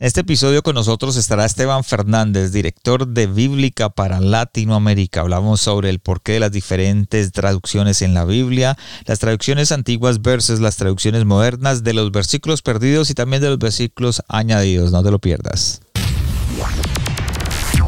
En este episodio con nosotros estará Esteban Fernández, director de Bíblica para Latinoamérica. Hablamos sobre el porqué de las diferentes traducciones en la Biblia, las traducciones antiguas versus las traducciones modernas, de los versículos perdidos y también de los versículos añadidos. No te lo pierdas.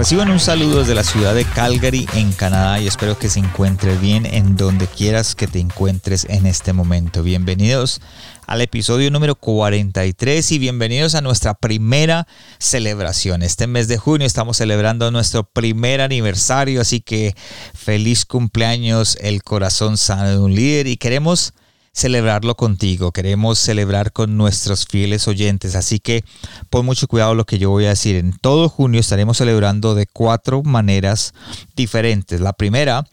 Reciban un saludo desde la ciudad de Calgary, en Canadá, y espero que se encuentre bien en donde quieras que te encuentres en este momento. Bienvenidos al episodio número 43 y bienvenidos a nuestra primera celebración. Este mes de junio estamos celebrando nuestro primer aniversario, así que feliz cumpleaños, el corazón sano de un líder, y queremos celebrarlo contigo, queremos celebrar con nuestros fieles oyentes, así que pon mucho cuidado lo que yo voy a decir. En todo junio estaremos celebrando de cuatro maneras diferentes. La primera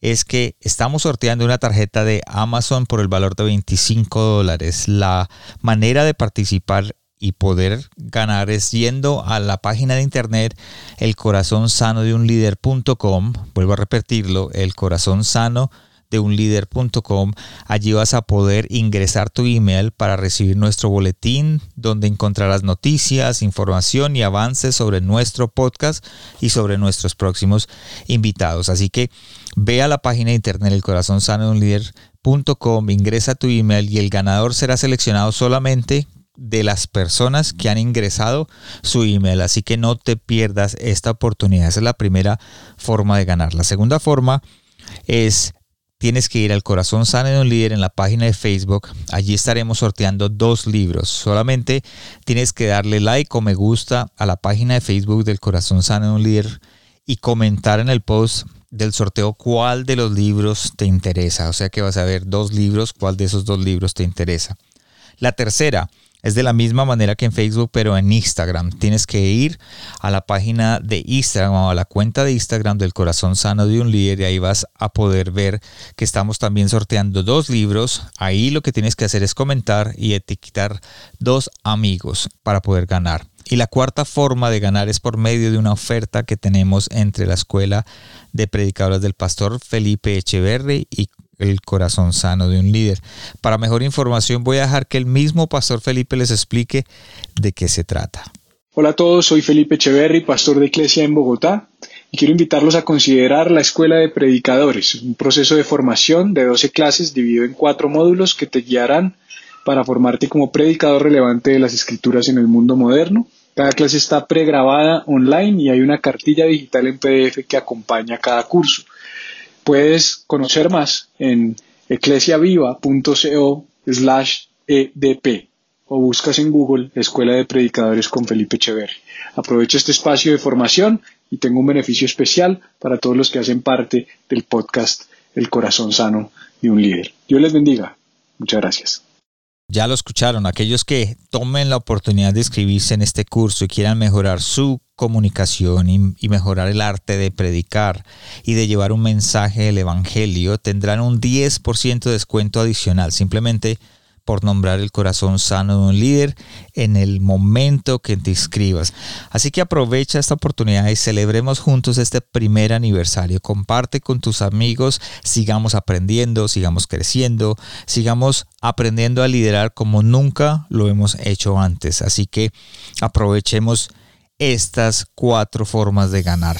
es que estamos sorteando una tarjeta de Amazon por el valor de 25 dólares. La manera de participar y poder ganar es yendo a la página de internet el corazón sano de un líder.com. Vuelvo a repetirlo, el corazón sano de unlider.com. Allí vas a poder ingresar tu email para recibir nuestro boletín donde encontrarás noticias, información y avances sobre nuestro podcast y sobre nuestros próximos invitados. Así que ve a la página de internet el corazón sano de un líder.com, ingresa tu email y el ganador será seleccionado solamente de las personas que han ingresado su email. Así que no te pierdas esta oportunidad. Esa es la primera forma de ganar. La segunda forma es tienes que ir al Corazón Sano de un Líder en la página de Facebook. Allí estaremos sorteando dos libros. Solamente tienes que darle like o me gusta a la página de Facebook del Corazón Sano de un Líder y comentar en el post del sorteo cuál de los libros te interesa. O sea que vas a ver dos libros, cuál de esos dos libros te interesa. La tercera, es de la misma manera que en Facebook, pero en Instagram. Tienes que ir a la página de Instagram o a la cuenta de Instagram del Corazón Sano de un Líder y ahí vas a poder ver que estamos también sorteando dos libros. Ahí lo que tienes que hacer es comentar y etiquetar dos amigos para poder ganar. Y la cuarta forma de ganar es por medio de una oferta que tenemos entre la Escuela de Predicadores del Pastor Felipe Echeverri y el corazón sano de un líder. Para mejor información voy a dejar que el mismo pastor Felipe les explique de qué se trata. Hola a todos, soy Felipe Echeverry, pastor de Iglesia en Bogotá, y quiero invitarlos a considerar la Escuela de Predicadores, un proceso de formación de 12 clases dividido en cuatro módulos que te guiarán para formarte como predicador relevante de las escrituras en el mundo moderno. Cada clase está pregrabada online y hay una cartilla digital en PDF que acompaña cada curso. Puedes conocer más en eclesiaviva.co slash edp o buscas en Google Escuela de Predicadores con Felipe Echeverri. Aprovecho este espacio de formación y tengo un beneficio especial para todos los que hacen parte del podcast El corazón sano de un líder. Dios les bendiga. Muchas gracias. Ya lo escucharon, aquellos que tomen la oportunidad de inscribirse en este curso y quieran mejorar su comunicación y, mejorar el arte de predicar y de llevar un mensaje del Evangelio, tendrán un 10% de descuento adicional. Simplemente por nombrar el corazón sano de un líder en el momento que te inscribas. Así que aprovecha esta oportunidad y celebremos juntos este primer aniversario. Comparte con tus amigos, sigamos aprendiendo, sigamos creciendo, sigamos aprendiendo a liderar como nunca lo hemos hecho antes. Así que aprovechemos estas cuatro formas de ganar.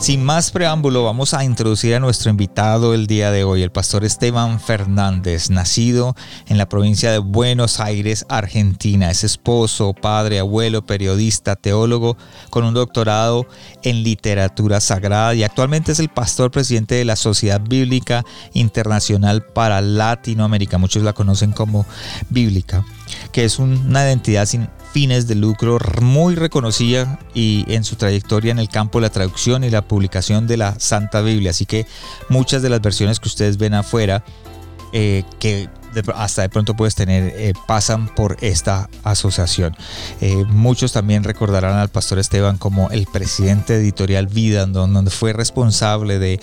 Sin más preámbulo, vamos a introducir a nuestro invitado el día de hoy, el pastor Esteban Fernández, nacido en la provincia de Buenos Aires, Argentina. Es esposo, padre, abuelo, periodista, teólogo, con un doctorado en literatura sagrada y actualmente es el pastor presidente de la Sociedad Bíblica Internacional para Latinoamérica. Muchos la conocen como Bíblica, que es una identidad sin fines de lucro muy reconocida y en su trayectoria en el campo de la traducción y la publicación de la Santa Biblia. Así que muchas de las versiones que ustedes ven afuera, eh, que hasta de pronto puedes tener, eh, pasan por esta asociación. Eh, muchos también recordarán al pastor Esteban como el presidente editorial Vida, donde fue responsable de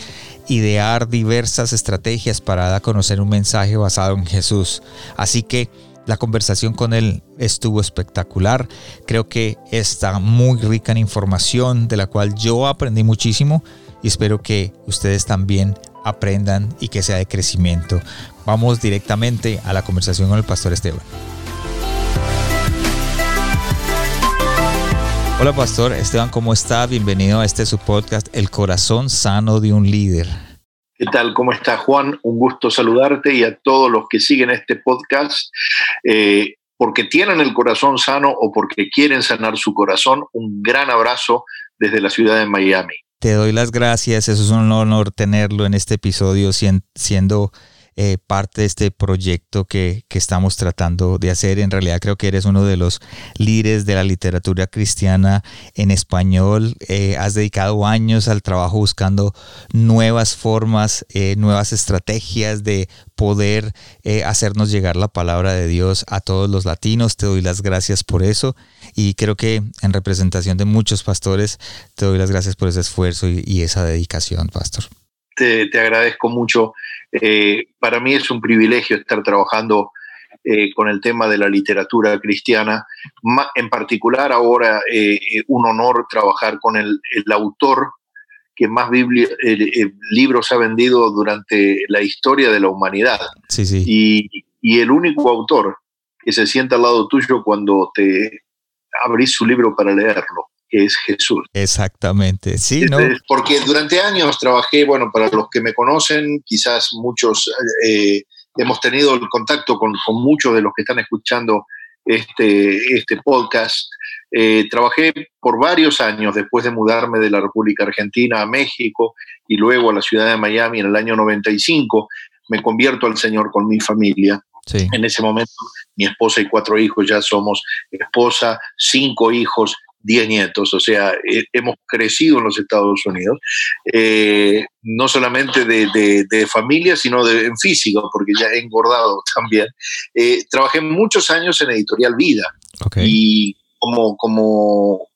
idear diversas estrategias para dar a conocer un mensaje basado en Jesús. Así que la conversación con él estuvo espectacular. Creo que está muy rica en información de la cual yo aprendí muchísimo y espero que ustedes también aprendan y que sea de crecimiento. Vamos directamente a la conversación con el pastor Esteban. Hola pastor Esteban, ¿cómo está? Bienvenido a este su podcast, El corazón sano de un líder. ¿Qué tal? ¿Cómo está Juan? Un gusto saludarte y a todos los que siguen este podcast. Eh, porque tienen el corazón sano o porque quieren sanar su corazón, un gran abrazo desde la ciudad de Miami. Te doy las gracias, eso es un honor tenerlo en este episodio siendo eh, parte de este proyecto que, estamos tratando de hacer. En realidad creo que eres uno de los líderes de la literatura cristiana en español. Eh, has dedicado años al trabajo buscando nuevas formas, eh, nuevas estrategias de poder hacernos llegar la palabra de Dios a todos los latinos. Te doy las gracias por eso y creo que en representación de muchos pastores te doy las gracias por ese esfuerzo y esa dedicación, pastor te, agradezco mucho. Eh, para mí es un privilegio estar trabajando eh, con el tema de la literatura cristiana. En particular ahora eh, un honor trabajar con el, autor que más libros ha vendido durante la historia de la humanidad. Sí, sí. Y, y el único autor que se sienta al lado tuyo cuando te abrís su libro para leerlo que es Jesús. Exactamente, sí, ¿no? Porque durante años trabajé, bueno, para los que me conocen, quizás muchos eh, hemos tenido el contacto con, muchos de los que están escuchando este, este podcast. Eh, trabajé por varios años después de mudarme de la República Argentina a México y luego a la ciudad de Miami en el año 95. Me convierto al Señor con mi familia. En ese momento, mi esposa y cuatro hijos, ya somos esposa, cinco hijos, 10 nietos, o sea, eh, hemos crecido en los Estados Unidos, eh, no solamente de, familia, sino de, en físico, porque ya he engordado también. Eh, trabajé muchos años en Editorial Vida y como, como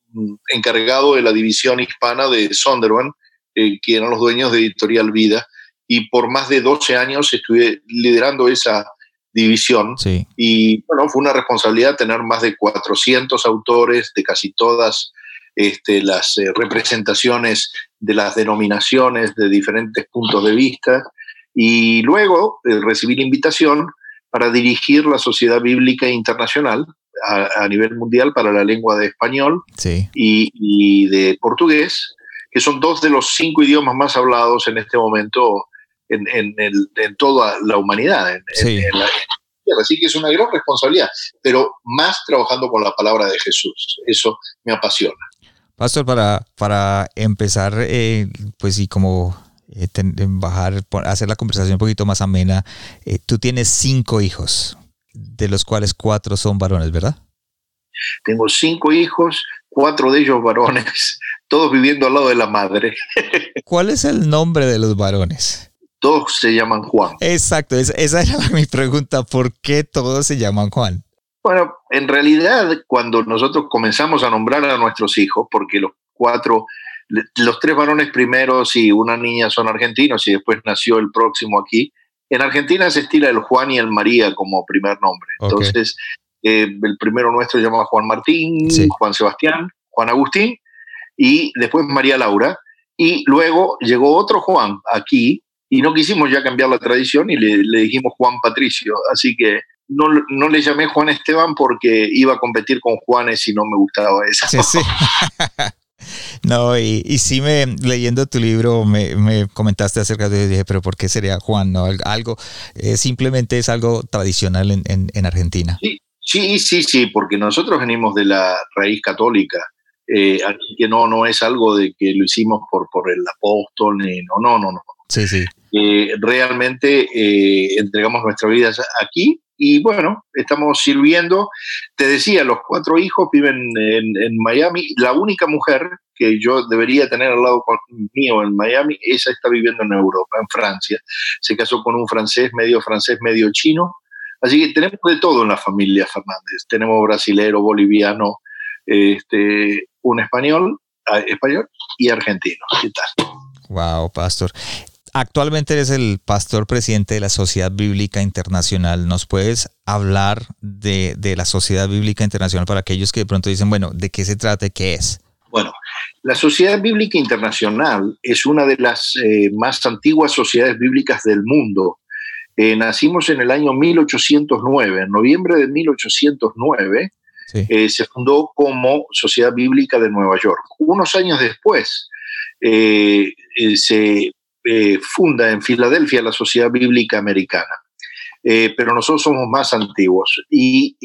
encargado de la división hispana de Sonderman, que eran los dueños de Editorial Vida, y por más de 12 años estuve liderando esa división. Y bueno, fue una responsabilidad tener más de 400 autores de casi todas este, las eh, representaciones de las denominaciones de diferentes puntos de vista. Y luego eh, recibí la invitación para dirigir la Sociedad Bíblica Internacional a, nivel mundial para la lengua de español y, de portugués, que son dos de los cinco idiomas más hablados en este momento en, toda la humanidad. Así que es una gran responsabilidad, pero más trabajando con la palabra de Jesús. Eso me apasiona. Pastor, para, para empezar, eh, pues y como eh, bajar, hacer la conversación un poquito más amena, eh, tú tienes cinco hijos, de los cuales cuatro son varones, ¿verdad? Tengo cinco hijos, cuatro de ellos varones, todos viviendo al lado de la madre. ¿Cuál es el nombre de los varones? Todos se llaman Juan. Exacto, esa era mi pregunta, ¿por qué todos se llaman Juan? Bueno, en realidad cuando nosotros comenzamos a nombrar a nuestros hijos, porque los cuatro, los tres varones primeros y una niña son argentinos y después nació el próximo aquí, en Argentina se estila el Juan y el María como primer nombre. Entonces, eh, el primero nuestro se llamaba Juan Martín, Juan Sebastián, Juan Agustín y después María Laura. Y luego llegó otro Juan aquí, y no quisimos ya cambiar la tradición y le, dijimos Juan Patricio. Así que no, no, le llamé Juan Esteban porque iba a competir con Juanes y no me gustaba eso. Sí, sí. no, y, y, sí me, leyendo tu libro me, me comentaste acerca de, dije, pero ¿por qué sería Juan? No, algo, eh, simplemente es algo tradicional en, en, Argentina. Sí, sí, sí, sí, porque nosotros venimos de la raíz católica. Eh, que no, no es algo de que lo hicimos por, por el apóstol, ni, no, no, no, no. Sí, sí realmente eh, entregamos nuestra vida aquí y bueno, estamos sirviendo. Te decía, los cuatro hijos viven en, Miami. La única mujer que yo debería tener al lado mío en Miami, esa está viviendo en Europa, en Francia. Se casó con un francés, medio francés, medio chino. Así que tenemos de todo en la familia Fernández. Tenemos brasilero, boliviano, este, un español, ah, español y argentino. ¿Qué tal? Wow, pastor. Actualmente eres el pastor presidente de la Sociedad Bíblica Internacional. ¿Nos puedes hablar de, la Sociedad Bíblica Internacional para aquellos que de pronto dicen, bueno, ¿de qué se trata? ¿Qué es? Bueno, la Sociedad Bíblica Internacional es una de las eh, más antiguas sociedades bíblicas del mundo. Eh, nacimos en el año 1809, en noviembre de 1809, eh, se fundó como Sociedad Bíblica de Nueva York. Unos años después se funda en Filadelfia la Sociedad Bíblica Americana, pero nosotros somos más antiguos y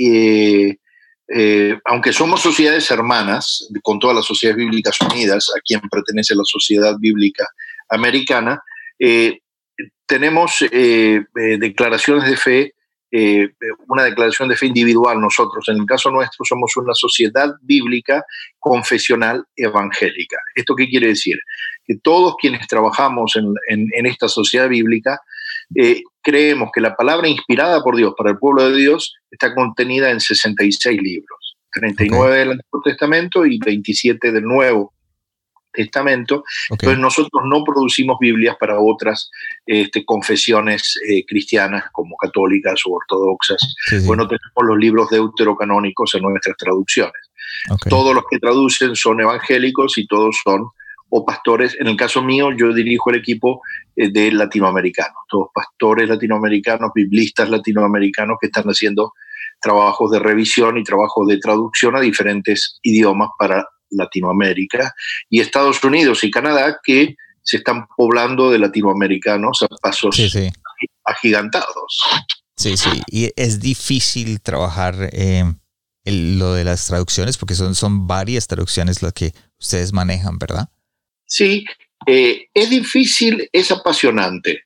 eh, aunque somos sociedades hermanas, con todas las sociedades bíblicas unidas, a quien pertenece la Sociedad Bíblica Americana, eh, tenemos eh, declaraciones de fe, una declaración de fe individual nosotros. En el caso nuestro somos una sociedad bíblica confesional evangélica. ¿Esto qué quiere decir? Que todos quienes trabajamos en esta sociedad bíblica eh, creemos que la palabra inspirada por Dios para el pueblo de Dios está contenida en 66 libros, 39 del Antiguo Testamento y 27 del Nuevo Testamento. Entonces nosotros no producimos Biblias para otras este, confesiones eh, cristianas como católicas o ortodoxas. Bueno, tenemos los libros deuterocanónicos en nuestras traducciones. Todos los que traducen son evangélicos y todos son o pastores. En el caso mío, yo dirijo el equipo eh, de latinoamericanos, todos pastores latinoamericanos, biblistas latinoamericanos que están haciendo trabajos de revisión y trabajos de traducción a diferentes idiomas para Latinoamérica y Estados Unidos y Canadá que se están poblando de latinoamericanos a pasos agigantados. Sí, sí, y es difícil trabajar eh, lo de las traducciones porque son, son varias traducciones las que ustedes manejan, ¿verdad? Sí, eh, es difícil, es apasionante.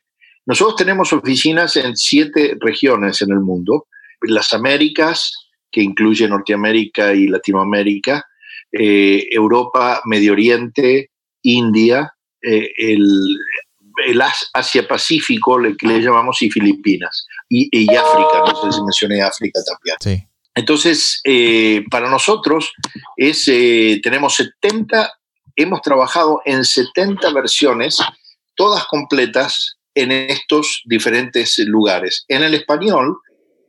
Nosotros tenemos oficinas en siete regiones en el mundo, las Américas, que incluye Norteamérica y Latinoamérica, eh, Europa, Medio Oriente, India, eh, el, Asia-Pacífico, que le llamamos, y Filipinas, y, África, no sé si mencioné África también. Entonces, para nosotros es, tenemos 70 hemos trabajado en 70 versiones, todas completas en estos diferentes lugares. En el español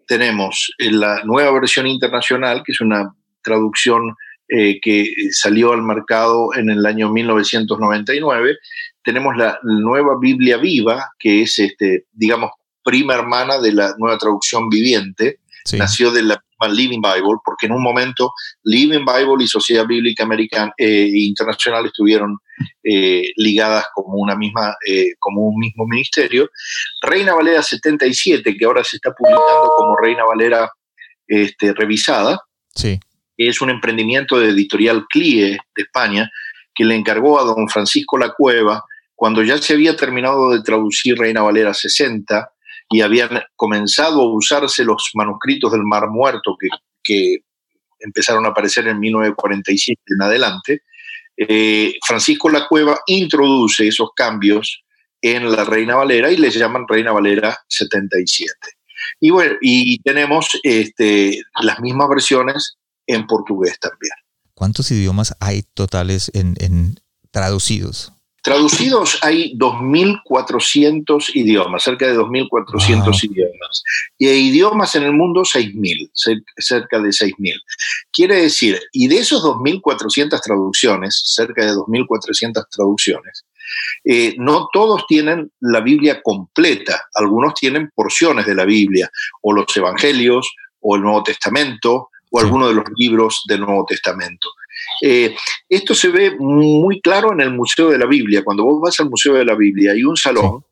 tenemos la nueva versión internacional, que es una traducción eh, que salió al mercado en el año 1999. Tenemos la nueva Biblia viva, que es, este, digamos, prima hermana de la nueva traducción viviente. Nació de la Living Bible, porque en un momento Living Bible y Sociedad Bíblica Americana e Internacional estuvieron eh, ligadas como, una misma, eh, como un mismo ministerio. Reina Valera 77, que ahora se está publicando como Reina Valera este, revisada, sí. es un emprendimiento de editorial CLIE de España que le encargó a don Francisco La Cueva, cuando ya se había terminado de traducir Reina Valera 60, y habían comenzado a usarse los manuscritos del Mar Muerto que, que empezaron a aparecer en 1947 en adelante, eh, Francisco La Cueva introduce esos cambios en la Reina Valera y les llaman Reina Valera 77. Y bueno, y tenemos este, las mismas versiones en portugués también. ¿Cuántos idiomas hay totales en, traducidos? Traducidos hay 2.400 idiomas, cerca de 2.400 idiomas. Y hay idiomas en el mundo 6.000, cerca de 6.000. Quiere decir, y de esos 2.400 traducciones, cerca de 2.400 traducciones, eh, no todos tienen la Biblia completa, algunos tienen porciones de la Biblia, o los Evangelios, o el Nuevo Testamento, o algunos de los libros del Nuevo Testamento. Eh, esto se ve muy claro en el Museo de la Biblia. Cuando vos vas al Museo de la Biblia hay un salón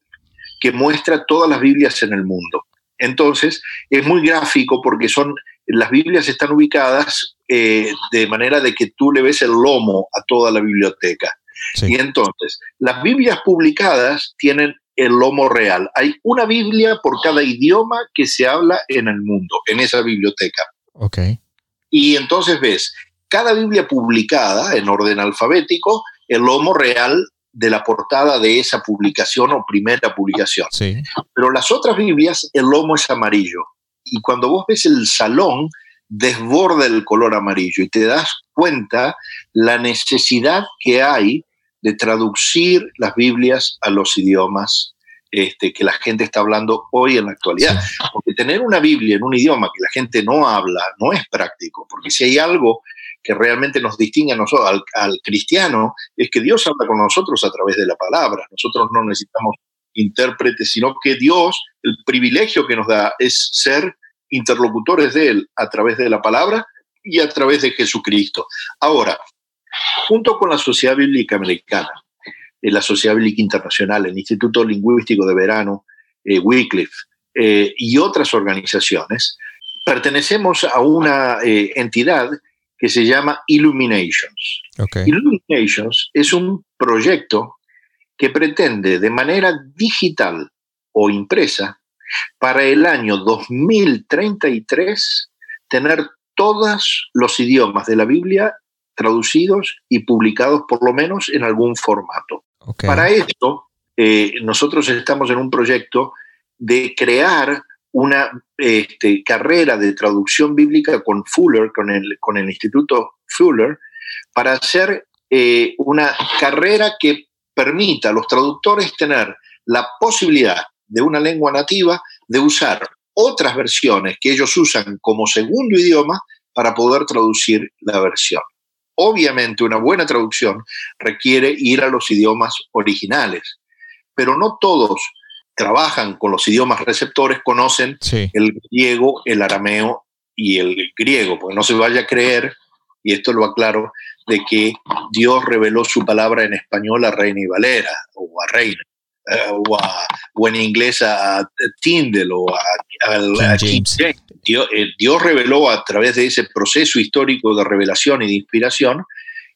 que muestra todas las Biblias en el mundo. Entonces, es muy gráfico porque son, las Biblias están ubicadas eh, de manera de que tú le ves el lomo a toda la biblioteca. Y entonces, las Biblias publicadas tienen el lomo real. Hay una Biblia por cada idioma que se habla en el mundo, en esa biblioteca. Okay. Y entonces ves cada Biblia publicada en orden alfabético, el lomo real de la portada de esa publicación o primera publicación. Sí. Pero las otras Biblias, el lomo es amarillo. y cuando vos ves el salón, desborda el color amarillo y te das cuenta la necesidad que hay de traducir las Biblias a los idiomas este, que la gente está hablando hoy en la actualidad. Porque tener una Biblia en un idioma que la gente no habla no es práctico, porque si hay algo que realmente nos distingue a nosotros, al, al, cristiano, es que Dios habla con nosotros a través de la palabra. Nosotros no necesitamos intérpretes, sino que Dios, el privilegio que nos da es ser interlocutores de Él a través de la palabra y a través de Jesucristo. Ahora, junto con la Sociedad Bíblica Americana, eh, la Sociedad Bíblica Internacional, el Instituto Lingüístico de Verano, eh, Wycliffe eh, y otras organizaciones, pertenecemos a una eh, entidad que se llama Illuminations. Illuminations es un proyecto que pretende de manera digital o impresa para el año 2033 tener todos los idiomas de la Biblia traducidos y publicados por lo menos en algún formato. Para esto, eh, nosotros estamos en un proyecto de crear una este, carrera de traducción bíblica con Fuller, con el, Instituto Fuller, para hacer eh, una carrera que permita a los traductores tener la posibilidad de una lengua nativa de usar otras versiones que ellos usan como segundo idioma para poder traducir la versión. Obviamente una buena traducción requiere ir a los idiomas originales, pero no todos trabajan con los idiomas receptores conocen el griego, el arameo y el griego, porque no se vaya a creer, y esto lo aclaro, de que Dios reveló su palabra en español a Reina y Valera o a Reina. Eh, o, en inglés a, Tyndall o a, James. Dios, eh, Dios reveló a través de ese proceso histórico de revelación y de inspiración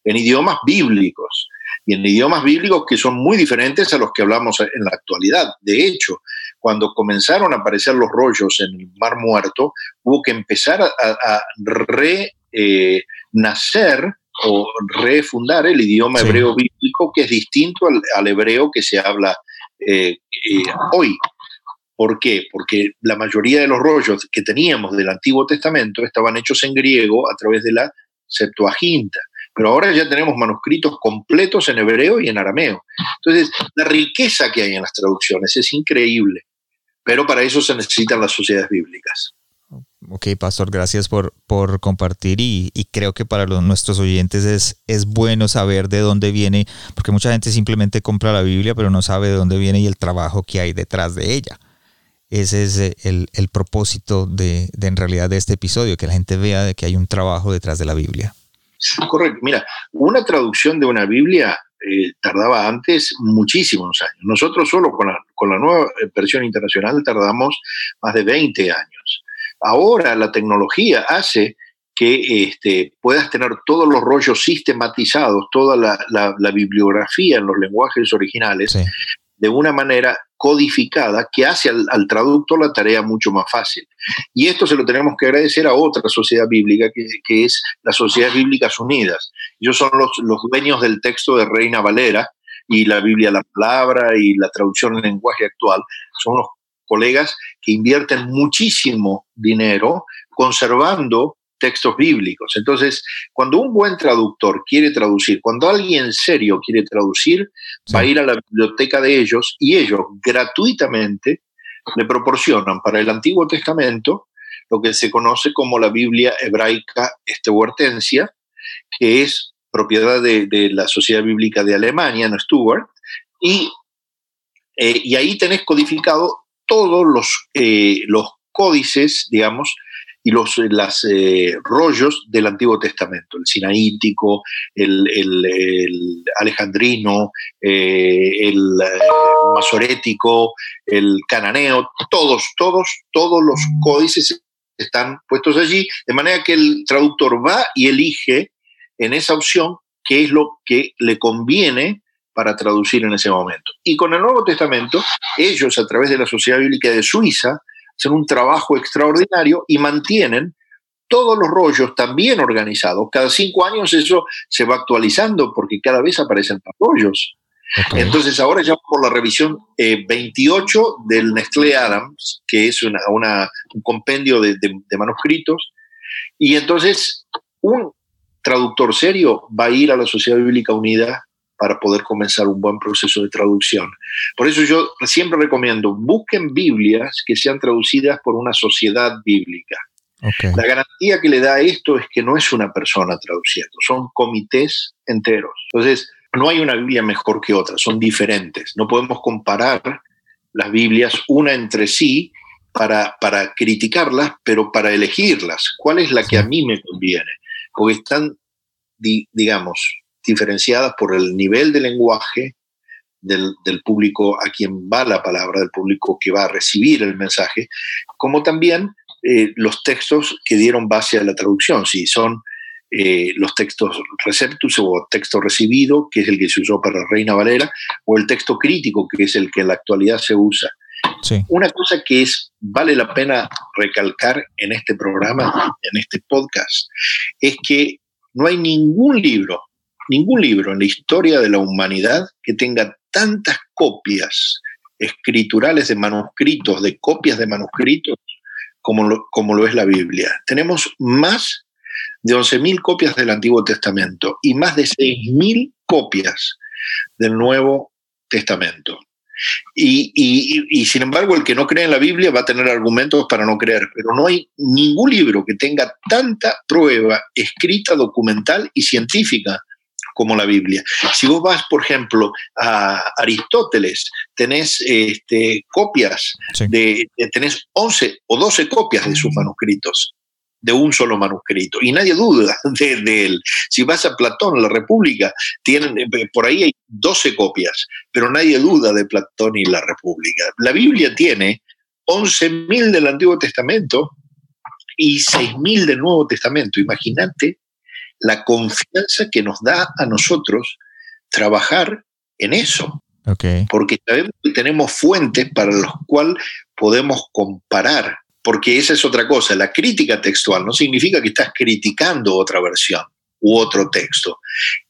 en idiomas bíblicos y en idiomas bíblicos que son muy diferentes a los que hablamos en la actualidad. De hecho, cuando comenzaron a aparecer los rollos en el Mar Muerto, hubo que empezar a, renacer eh, o refundar el idioma hebreo bíblico, que es distinto al, hebreo que se habla eh, eh, hoy. ¿Por qué? Porque la mayoría de los rollos que teníamos del Antiguo Testamento estaban hechos en griego a través de la Septuaginta pero ahora ya tenemos manuscritos completos en hebreo y en arameo. Entonces, la riqueza que hay en las traducciones es increíble, pero para eso se necesitan las sociedades bíblicas. Ok, Pastor, gracias por, por compartir y, creo que para los, nuestros oyentes es, es bueno saber de dónde viene, porque mucha gente simplemente compra la Biblia, pero no sabe de dónde viene y el trabajo que hay detrás de ella. Ese es eh, el, el propósito de, de, en realidad de este episodio, que la gente vea de que hay un trabajo detrás de la Biblia. Correcto. Mira, una traducción de una Biblia eh, tardaba antes muchísimos años. Nosotros solo con la, con la nueva versión internacional tardamos más de 20 años. Ahora la tecnología hace que este, puedas tener todos los rollos sistematizados, toda la, bibliografía en los lenguajes originales, de una manera codificada que hace al, traductor la tarea mucho más fácil. Y esto se lo tenemos que agradecer a otra sociedad bíblica, que, es la Sociedad Bíblicas Unidas. Ellos son los, los dueños del texto de Reina Valera y la Biblia la Palabra y la traducción en lenguaje actual. Son los colegas que invierten muchísimo dinero conservando textos bíblicos. Entonces, cuando un buen traductor quiere traducir, cuando alguien serio quiere traducir, va a ir a la biblioteca de ellos y ellos gratuitamente le proporcionan para el Antiguo Testamento lo que se conoce como la Biblia hebraica estehuertensia, que es propiedad de, la Sociedad Bíblica de Alemania, no Stuart, y, eh, y ahí tenés codificado todos los, eh, los códices, digamos, y los las, eh, rollos del Antiguo Testamento, el sinaítico, el, alejandrino, eh, el eh, masorético, el cananeo, todos, todos, todos los códices están puestos allí, de manera que el traductor va y elige en esa opción qué es lo que le conviene para traducir en ese momento. Y con el Nuevo Testamento, ellos a través de la Sociedad Bíblica de Suiza, hacen un trabajo extraordinario y mantienen todos los rollos también organizados. Cada cinco años eso se va actualizando porque cada vez aparecen más rollos. Entonces ahora ya por la revisión 28 eh, del Nestlé Adams, que es una, un compendio de, de, manuscritos, y entonces un traductor serio va a ir a la Sociedad Bíblica Unida para poder comenzar un buen proceso de traducción. Por eso yo siempre recomiendo, busquen Biblias que sean traducidas por una sociedad bíblica. La garantía que le da esto es que no es una persona traduciendo, son comités enteros. Entonces, no hay una Biblia mejor que otra, son diferentes. No podemos comparar las Biblias una entre sí para, para criticarlas, pero para elegirlas. ¿Cuál es la que a mí me conviene? Porque están, digamos, diferenciadas por el nivel de lenguaje del, del, público a quien va la palabra, del público que va a recibir el mensaje, como también eh, los textos que dieron base a la traducción, si son eh, los textos receptus o texto recibido, que es el que se usó para Reina Valera, o el texto crítico, que es el que en la actualidad se usa. Una cosa que es, vale la pena recalcar en este programa, en este podcast, es que no hay ningún libro, ningún libro en la historia de la humanidad que tenga tantas copias escriturales de manuscritos, de copias de manuscritos, como lo, como lo es la Biblia. Tenemos más de 11.000 copias del Antiguo Testamento y más de 6.000 copias del Nuevo Testamento. Y, y, sin embargo, el que no cree en la Biblia va a tener argumentos para no creer, pero no hay ningún libro que tenga tanta prueba escrita, documental y científica como la Biblia. Si vos vas, por ejemplo, a Aristóteles, tenés este, copias, de, tenés 11 o 12 copias de sus manuscritos de un solo manuscrito y nadie duda de, él. Si vas a Platón, la República, tienen, eh, por ahí hay 12 copias, pero nadie duda de Platón y la República. La Biblia tiene 11.000 del Antiguo Testamento y 6.000 del Nuevo Testamento. Imagínate la confianza que nos da a nosotros trabajar en eso. Porque sabemos que tenemos fuentes para las cuales podemos comparar. Porque esa es otra cosa. La crítica textual no significa que estás criticando otra versión u otro texto.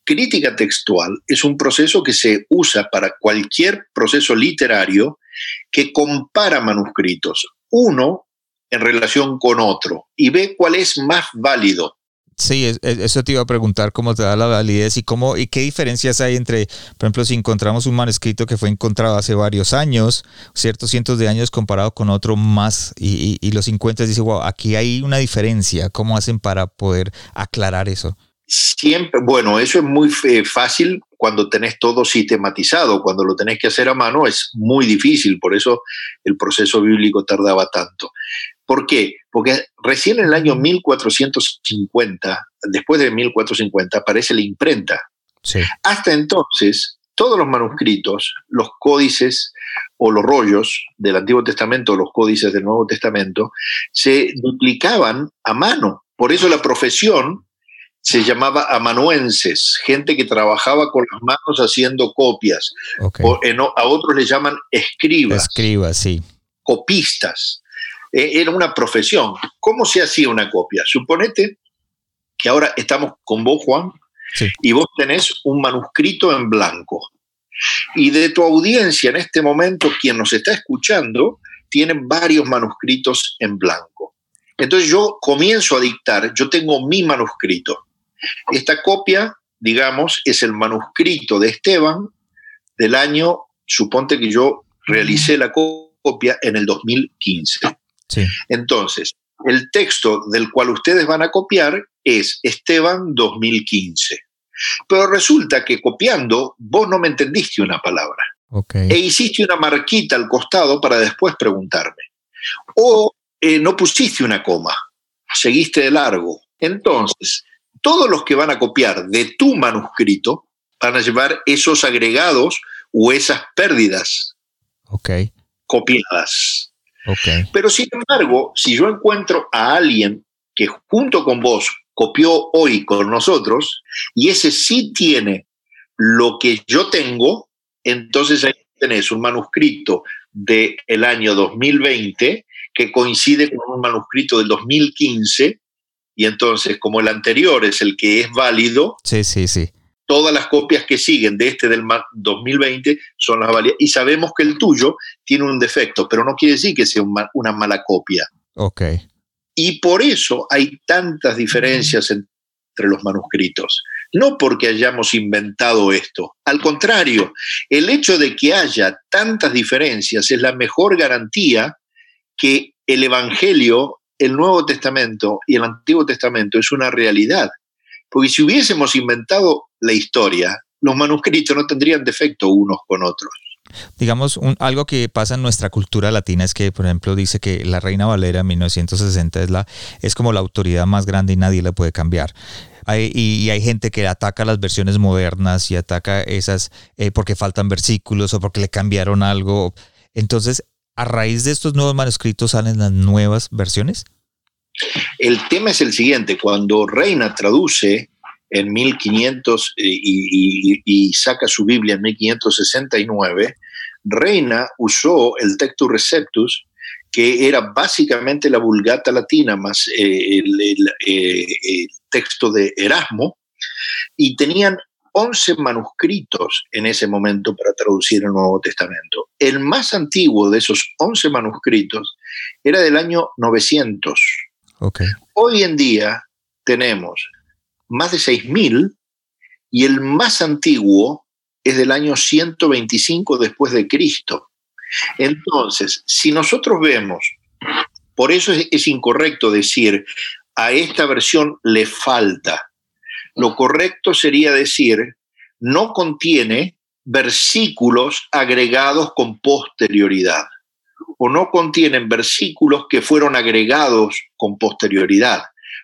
Crítica textual es un proceso que se usa para cualquier proceso literario que compara manuscritos, uno en relación con otro, y ve cuál es más válido Sí, eso te iba a preguntar cómo te da la validez y cómo y qué diferencias hay entre, por ejemplo, si encontramos un manuscrito que fue encontrado hace varios años, ciertos cientos de años comparado con otro más y, los encuentras y dices, wow, aquí hay una diferencia. ¿Cómo hacen para poder aclarar eso? Siempre, bueno, eso es muy fácil cuando tenés todo sistematizado, cuando lo tenés que hacer a mano es muy difícil, por eso el proceso bíblico tardaba tanto. ¿Por qué? Porque recién en el año 1450, después de 1450, aparece la imprenta. Hasta entonces, todos los manuscritos, los códices o los rollos del Antiguo Testamento o los códices del Nuevo Testamento se duplicaban a mano. Por eso la profesión se llamaba amanuenses, gente que trabajaba con las manos haciendo copias. a otros le llaman escribas. Escribas, sí. Copistas. Eh, era una profesión. ¿Cómo se hacía una copia? Suponete que ahora estamos con vos, Juan, y vos tenés un manuscrito en blanco. Y de tu audiencia en este momento, quien nos está escuchando, tiene varios manuscritos en blanco. Entonces yo comienzo a dictar, yo tengo mi manuscrito. Esta copia, digamos, es el manuscrito de Esteban del año, suponte que yo realicé la copia en el 2015. Entonces, el texto del cual ustedes van a copiar es Esteban 2015. Pero resulta que copiando, vos no me entendiste una palabra. E hiciste una marquita al costado para después preguntarme. O eh, no pusiste una coma, seguiste de largo. Entonces, todos los que van a copiar de tu manuscrito van a llevar esos agregados o esas pérdidas copiadas. Pero sin embargo, si yo encuentro a alguien que junto con vos copió hoy con nosotros y ese sí tiene lo que yo tengo, entonces ahí tenés un manuscrito del el año 2020 que coincide con un manuscrito del 2015 y entonces como el anterior es el que es válido, sí, sí, sí. Todas las copias que siguen de este del 2020 son las válidas. Y sabemos que el tuyo tiene un defecto, pero no quiere decir que sea una mala copia. Ok. Y por eso hay tantas diferencias entre los manuscritos. No porque hayamos inventado esto. Al contrario, el hecho de que haya tantas diferencias es la mejor garantía que el Evangelio, el Nuevo Testamento y el Antiguo Testamento es una realidad. Porque si hubiésemos inventado la historia, los manuscritos no tendrían defecto unos con otros. Digamos, algo que pasa en nuestra cultura latina es que, por ejemplo, dice que la Reina Valera 1960 es, la, es como la autoridad más grande y nadie la puede cambiar. y, hay gente que ataca las versiones modernas y ataca esas eh, porque faltan versículos o porque le cambiaron algo. Entonces, a raíz de estos nuevos manuscritos salen las nuevas versiones. El tema es el siguiente, cuando Reina traduce en 1500 eh, y, saca su Biblia en 1569, Reina usó el Textus Receptus, que era básicamente la Vulgata latina más eh, eh, el, texto de Erasmo, y tenían 11 manuscritos en ese momento para traducir el Nuevo Testamento. El más antiguo de esos 11 manuscritos era del año 900. Hoy en día tenemos más de 6.000 y el más antiguo es del año 125 después de Cristo. Entonces, si nosotros vemos, por eso es, es incorrecto decir a esta versión le falta. Lo correcto sería decir no contiene versículos agregados con posterioridad o no contienen versículos que fueron agregados con posterioridad.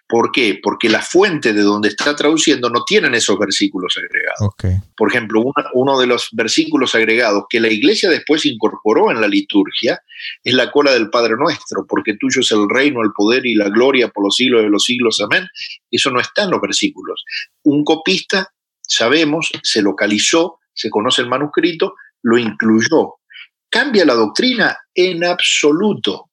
¿Por qué? Porque la fuente de donde está traduciendo no tienen esos versículos agregados. Por ejemplo, uno de los versículos agregados que la iglesia después incorporó en la liturgia es la cola del Padre Nuestro, porque tuyo es el reino, el poder y la gloria por los siglos de los siglos. Amén. Eso no está en los versículos. Un copista, sabemos, se localizó, se conoce el manuscrito, lo incluyó. ¿Cambia la doctrina? En absoluto,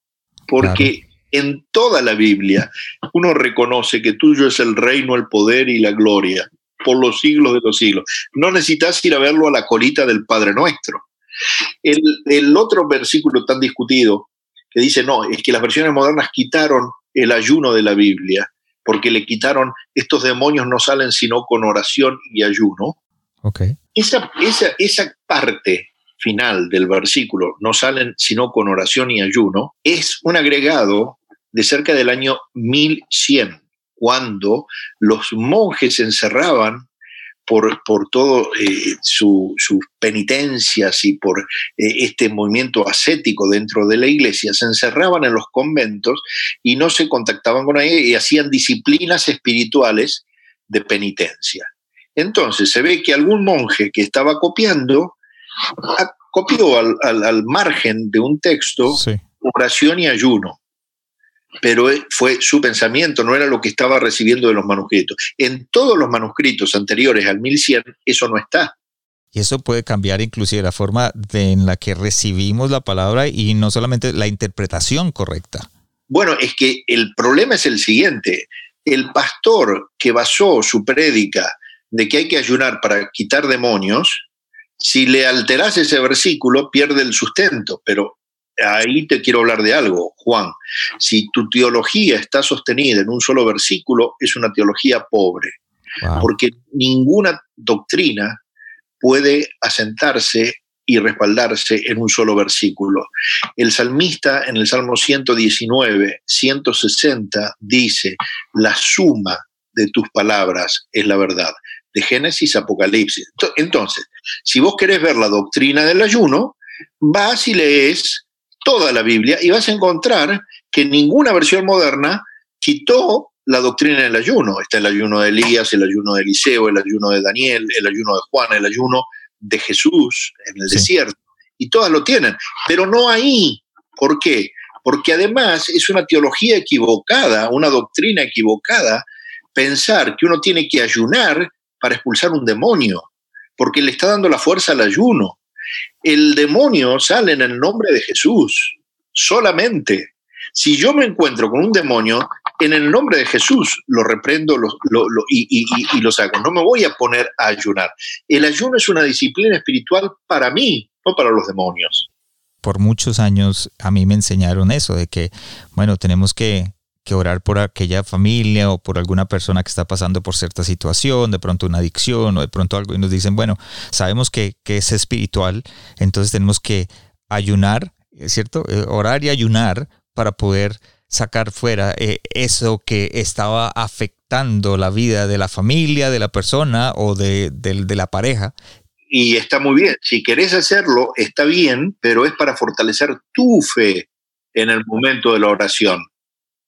porque en toda la Biblia uno reconoce que tuyo es el reino, el poder y la gloria por los siglos de los siglos. No necesitas ir a verlo a la colita del Padre Nuestro. El, otro versículo tan discutido que dice, no, es que las versiones modernas quitaron el ayuno de la Biblia, porque le quitaron, estos demonios no salen sino con oración y ayuno. Okay. Esa, esa, esa parte final del versículo, no salen sino con oración y ayuno, es un agregado de cerca del año 1100, cuando los monjes se encerraban por, por todo eh, sus penitencias y por eh, este movimiento ascético dentro de la iglesia, se encerraban en los conventos y no se contactaban con nadie y hacían disciplinas espirituales de penitencia. Entonces se ve que algún monje que estaba copiando copió al, margen de un texto oración y ayuno, pero eh, fue su pensamiento, no era lo que estaba recibiendo de los manuscritos. En todos los manuscritos anteriores al 1100 eso no está. Y eso puede cambiar inclusive la forma en la que recibimos la palabra y no solamente la interpretación correcta. Bueno, es que el problema es el siguiente. El pastor que basó su prédica de que hay que ayunar para quitar demonios, si le alteras ese versículo, pierde el sustento, pero ahí te quiero hablar de algo, Juan. Si tu teología está sostenida en un solo versículo, es una teología pobre, porque ninguna doctrina puede asentarse y respaldarse en un solo versículo. El salmista en el Salmo 119, 160 dice, la suma de tus palabras es la verdad de Génesis Apocalipsis. Entonces, si vos querés ver la doctrina del ayuno, vas y lees toda la Biblia y vas a encontrar que ninguna versión moderna quitó la doctrina del ayuno. Está el ayuno de Elías, el ayuno de Eliseo, el ayuno de Daniel, el ayuno de Juan, el ayuno de Jesús en el desierto. Y todas lo tienen, pero no ahí. ¿Por qué? Porque además es una teología equivocada, una doctrina equivocada, pensar que uno tiene que ayunar para expulsar un demonio, porque le está dando la fuerza al ayuno. El demonio sale en el nombre de Jesús, solamente. Si yo me encuentro con un demonio, en el nombre de Jesús lo reprendo y, y, lo saco. No me voy a poner a ayunar. El ayuno es una disciplina espiritual para mí, no para los demonios. Por muchos años a mí me enseñaron eso, de que, bueno, tenemos que, orar por aquella familia o por alguna persona que está pasando por cierta situación, de pronto una adicción o de pronto algo, y nos dicen, bueno, sabemos que, que es espiritual, entonces tenemos que ayunar, ¿cierto? Eh, orar y ayunar para poder sacar fuera eh, eso que estaba afectando la vida de la familia, de la persona o de, la pareja. Y está muy bien, si querés hacerlo, está bien, pero es para fortalecer tu fe en el momento de la oración.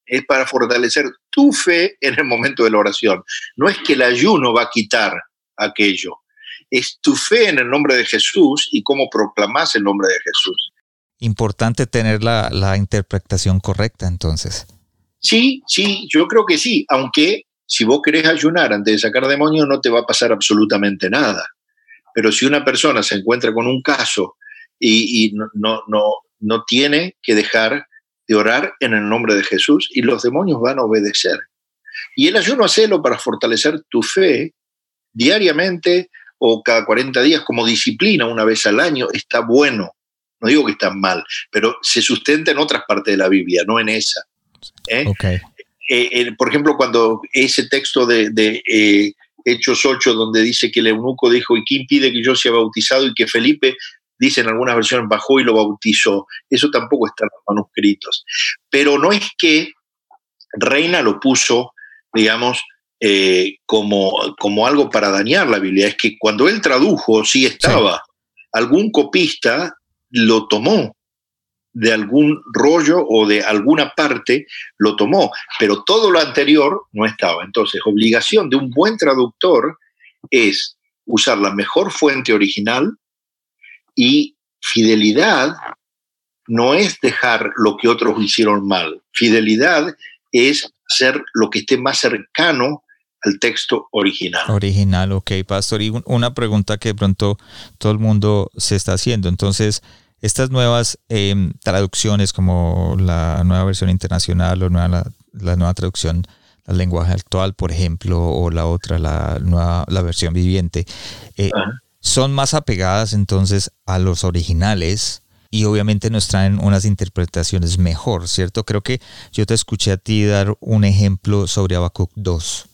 Es para fortalecer tu fe en el momento de la oración. No es que el ayuno va a quitar aquello, es tu fe en el nombre de Jesús y cómo proclamas el nombre de Jesús importante tener la, interpretación correcta entonces. Sí, sí, yo creo que sí, aunque si vos querés ayunar antes de sacar demonios no te va a pasar absolutamente nada. Pero si una persona se encuentra con un caso y, no, no, no, no tiene que dejar de orar en el nombre de Jesús y los demonios van a obedecer. Y el ayuno hacelo para fortalecer tu fe diariamente o cada 40 días como disciplina una vez al año está bueno no digo que están mal, pero se sustenta en otras partes de la Biblia, no en esa. ¿eh? Eh, por ejemplo, cuando ese texto de, eh, Hechos 8, donde dice que el eunuco dijo, ¿y quién pide que yo sea bautizado? Y que Felipe, dice en algunas versiones, bajó y lo bautizó. Eso tampoco está en los manuscritos. Pero no es que Reina lo puso, digamos, como, como algo para dañar la Biblia, es que cuando él tradujo, sí estaba. Algún copista lo tomó de algún rollo o de alguna parte, lo tomó, pero todo lo anterior no estaba. Entonces, obligación de un buen traductor es usar la mejor fuente original y fidelidad no es dejar lo que otros hicieron mal. Fidelidad es hacer lo que esté más cercano al texto original. Original, ok, pastor. Y una pregunta que de pronto todo el mundo se está haciendo. Entonces, estas nuevas em, traducciones como la nueva versión internacional o la, nueva traducción al lenguaje actual, por ejemplo, o la otra, la nueva la versión viviente, eh, son más apegadas entonces a los originales y obviamente nos traen unas interpretaciones mejor, ¿cierto? Creo que yo te escuché a ti dar un ejemplo sobre Habacuc 2.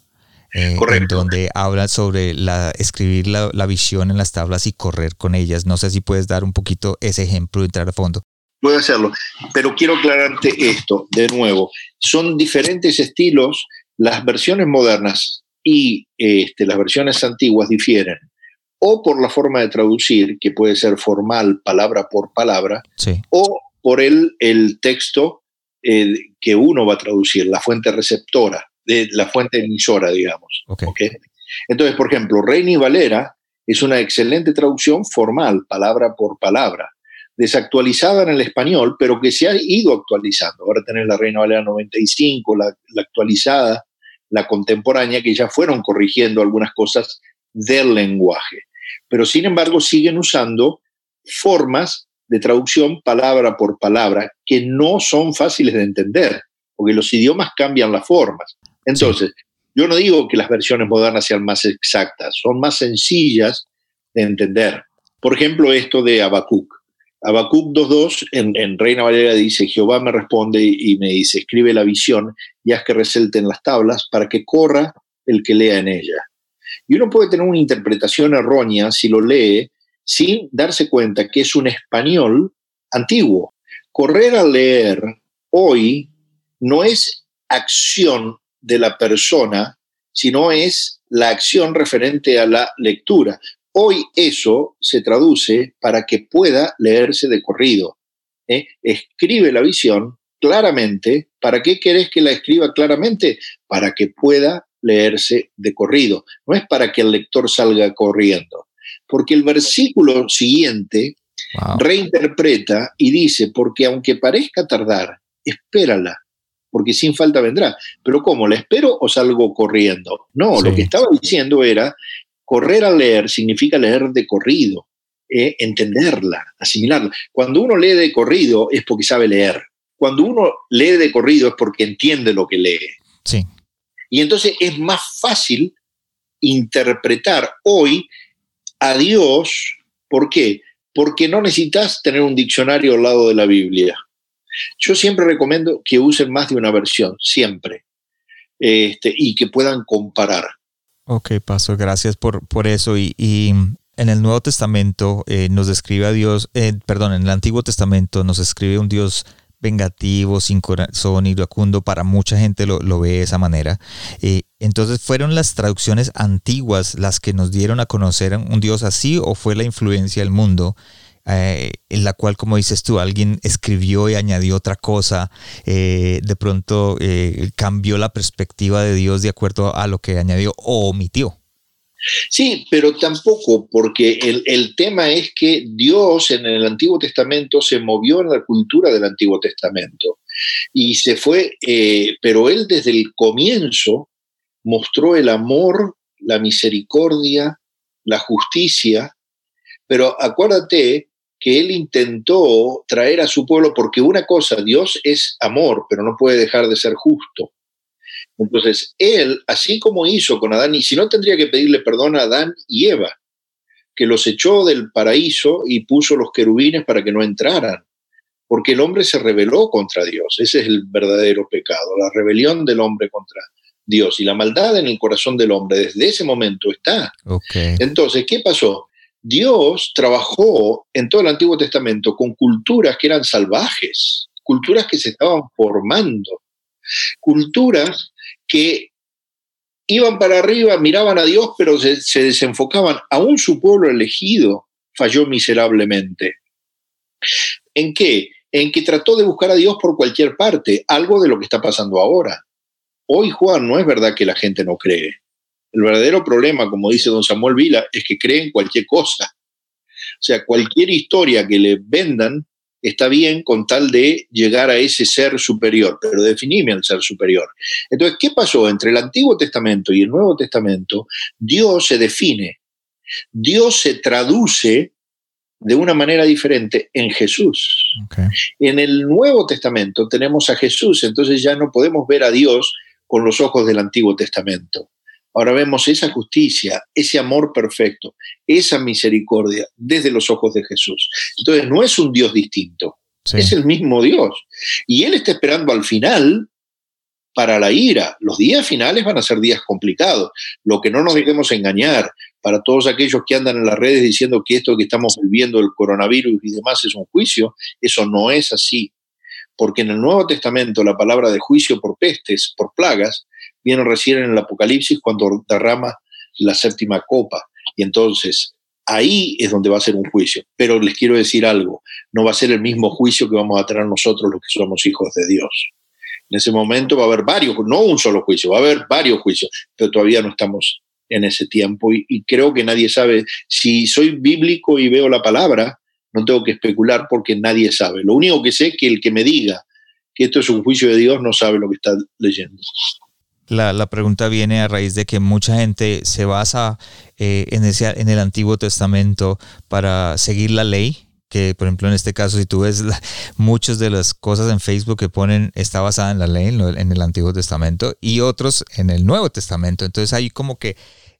Eh, en donde habla sobre la, escribir la, visión en las tablas y correr con ellas. No sé si puedes dar un poquito ese ejemplo y entrar a fondo. Puedo hacerlo, pero quiero aclararte esto de nuevo. Son diferentes estilos, las versiones modernas y este, las versiones antiguas difieren o por la forma de traducir, que puede ser formal, palabra por palabra, o por el, el texto que uno va a traducir, la fuente receptora de la fuente emisora, digamos. Entonces, por ejemplo, Reina Valera es una excelente traducción formal, palabra por palabra, desactualizada en el español, pero que se ha ido actualizando. Ahora tenés la Reina Valera 95, la, la actualizada, la contemporánea, que ya fueron corrigiendo algunas cosas del lenguaje. Pero sin embargo siguen usando formas de traducción palabra por palabra que no son fáciles de entender, porque los idiomas cambian las formas. Entonces, yo no digo que las versiones modernas sean más exactas, son más sencillas de entender. Por ejemplo, esto de Habacuc. Habacuc 2.2 en, en, Reina Valera dice, Jehová me responde y me dice, escribe la visión y haz que resalten las tablas para que corra el que lea en ella. Y uno puede tener una interpretación errónea si lo lee sin darse cuenta que es un español antiguo. Correr a leer hoy no es acción de la persona, sino es la acción referente a la lectura. Hoy eso se traduce para que pueda leerse de corrido. ¿eh? Escribe la visión claramente. ¿Para qué querés que la escriba claramente? Para que pueda leerse de corrido. No es para que el lector salga corriendo. Porque el versículo siguiente reinterpreta y dice, porque aunque parezca tardar, espérala, porque sin falta vendrá. Pero ¿cómo? ¿La espero o salgo corriendo? No, lo que estaba diciendo era, correr a leer significa leer de corrido, eh, entenderla, asimilarla. Cuando uno lee de corrido es porque sabe leer. Cuando uno lee de corrido es porque entiende lo que lee. Sí. Y entonces es más fácil interpretar hoy a Dios. ¿Por qué? Porque no necesitas tener un diccionario al lado de la Biblia. Yo siempre recomiendo que usen más de una versión, siempre, este, y que puedan comparar. Ok, Pastor, gracias por, por eso. Y, en el Nuevo Testamento eh, nos describe a Dios, eh, perdón, en el Antiguo Testamento nos escribe un Dios vengativo, sin corazón, iracundo, para mucha gente lo, ve de esa manera. Eh, entonces, ¿fueron las traducciones antiguas las que nos dieron a conocer un Dios así o fue la influencia del mundo? Eh, en la cual, como dices tú, alguien escribió y añadió otra cosa, eh, de pronto cambió la perspectiva de Dios de acuerdo a lo que añadió o omitió. Sí, pero tampoco, porque el, tema es que Dios en el Antiguo Testamento se movió en la cultura del Antiguo Testamento y se fue, eh, pero Él desde el comienzo mostró el amor, la misericordia, la justicia, pero acuérdate que Él intentó traer a su pueblo, porque una cosa, Dios es amor, pero no puede dejar de ser justo. Entonces, él, así como hizo con Adán, y si no tendría que pedirle perdón a Adán y Eva, que los echó del paraíso y puso los querubines para que no entraran, porque el hombre se rebeló contra Dios. Ese es el verdadero pecado, la rebelión del hombre contra Dios y la maldad en el corazón del hombre. Desde ese momento está. Entonces, ¿qué pasó? Dios trabajó en todo el Antiguo Testamento con culturas que eran salvajes, culturas que se estaban formando, culturas que iban para arriba, miraban a Dios, pero se, desenfocaban. Aún su pueblo elegido falló miserablemente. ¿En qué? En que trató de buscar a Dios por cualquier parte, algo de lo que está pasando ahora. Hoy, Juan, no es verdad que la gente no cree. El verdadero problema, como dice don Samuel Vila, es que creen cualquier cosa. O sea, cualquier historia que le vendan está bien con tal de llegar a ese ser superior, pero definime al ser superior. Entonces, ¿qué pasó entre el Antiguo Testamento y el Nuevo Testamento? Dios se define, Dios se traduce de una manera diferente en Jesús. En el Nuevo Testamento tenemos a Jesús, entonces ya no podemos ver a Dios con los ojos del Antiguo Testamento. Ahora vemos esa justicia, ese amor perfecto, esa misericordia desde los ojos de Jesús. Entonces no es un Dios distinto, es el mismo Dios. Y Él está esperando al final para la ira. Los días finales van a ser días complicados. Lo que no nos dejemos engañar para todos aquellos que andan en las redes diciendo que esto que estamos viviendo, el coronavirus y demás, es un juicio, eso no es así. Porque en el Nuevo Testamento la palabra de juicio por pestes, por plagas, viene recién en el Apocalipsis cuando derrama la séptima copa. Y entonces ahí es donde va a ser un juicio. Pero les quiero decir algo, no va a ser el mismo juicio que vamos a tener nosotros los que somos hijos de Dios. En ese momento va a haber varios, no un solo juicio, va a haber varios juicios, pero todavía no estamos en ese tiempo y, y creo que nadie sabe. Si soy bíblico y veo la palabra, no tengo que especular porque nadie sabe. Lo único que sé es que el que me diga que esto es un juicio de Dios no sabe lo que está leyendo. La, pregunta viene a raíz de que mucha gente se basa eh, en, ese, en el Antiguo Testamento para seguir la ley, que por ejemplo en este caso si tú ves muchas de las cosas en Facebook que ponen está basada en la ley, en, el Antiguo Testamento, y otros en el Nuevo Testamento. Entonces ahí como que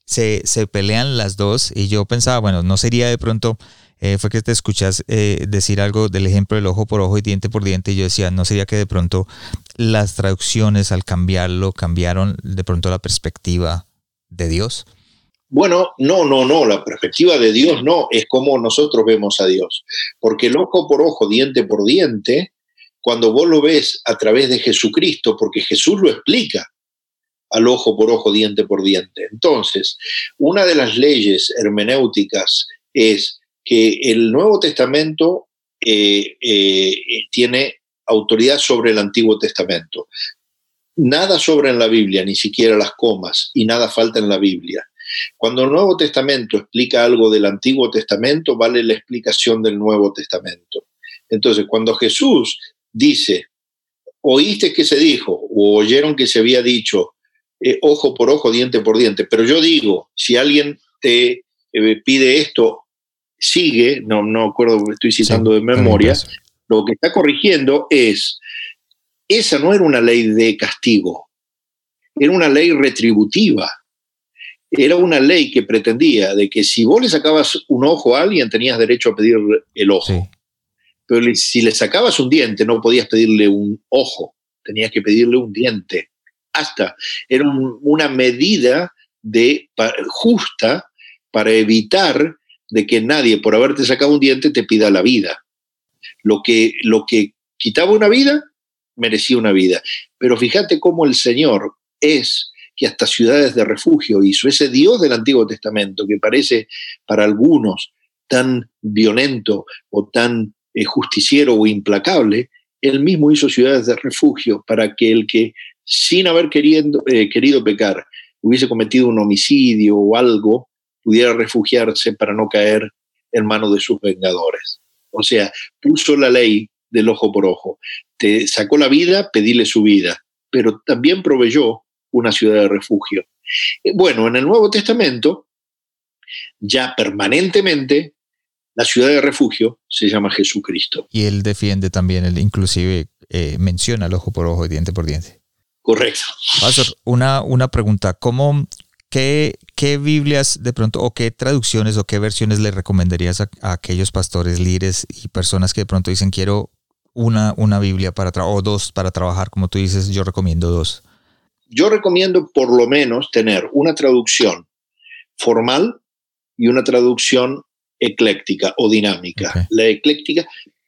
se, se pelean las dos y yo pensaba, bueno, no sería de pronto eh, fue que te escuchas eh, decir algo del ejemplo del ojo por ojo y diente por diente y yo decía, ¿no sería que de pronto las traducciones al cambiarlo cambiaron de pronto la perspectiva de Dios? Bueno, no, no, no, la perspectiva de Dios no, es como nosotros vemos a Dios. Porque el ojo por ojo, diente por diente, cuando vos lo ves a través de Jesucristo, porque Jesús lo explica al ojo por ojo, diente por diente. Entonces, una de las leyes hermenéuticas es que el Nuevo Testamento eh, eh, tiene autoridad sobre el Antiguo Testamento. Nada sobra en la Biblia, ni siquiera las comas, y nada falta en la Biblia. Cuando el Nuevo Testamento explica algo del Antiguo Testamento, vale la explicación del Nuevo Testamento. Entonces, cuando Jesús dice, oíste que se dijo, o oyeron que se había dicho, eh, ojo por ojo, diente por diente, pero yo digo, si alguien te pide esto, sigue, no, no acuerdo, estoy citando de memoria, lo que está corrigiendo es, esa no era una ley de castigo, era una ley retributiva. Era una ley que pretendía de que si vos le sacabas un ojo a alguien, tenías derecho a pedir el ojo. Pero si le sacabas un diente, no podías pedirle un ojo, tenías que pedirle un diente. Hasta. Era una medida de, justa para evitar de que nadie, por haberte sacado un diente, te pida la vida. Lo que, lo que quitaba una vida, merecía una vida. Pero fíjate cómo el Señor es que hasta ciudades de refugio hizo. Ese Dios del Antiguo Testamento, que parece para algunos tan violento o tan eh, justiciero o implacable, él mismo hizo ciudades de refugio para que el que, sin haber queriendo, eh, querido pecar, hubiese cometido un homicidio o algo, pudiera refugiarse para no caer en manos de sus vengadores. O sea, puso la ley del ojo por ojo. Te sacó la vida, pedile su vida, pero también proveyó una ciudad de refugio. Eh, bueno, en el Nuevo Testamento, ya permanentemente, la ciudad de refugio se llama Jesucristo. Y él defiende también, él inclusive eh, menciona el ojo por ojo y diente por diente. Correcto. Pastor, una, una pregunta, ¿cómo, qué, qué, Biblias de pronto o qué traducciones o qué versiones le recomendarías a, aquellos pastores, líderes y personas que de pronto dicen quiero una, una Biblia para o dos para trabajar, como tú dices, yo recomiendo dos? Yo recomiendo por lo menos tener una traducción formal y una traducción ecléctica o dinámica. La ecléctica,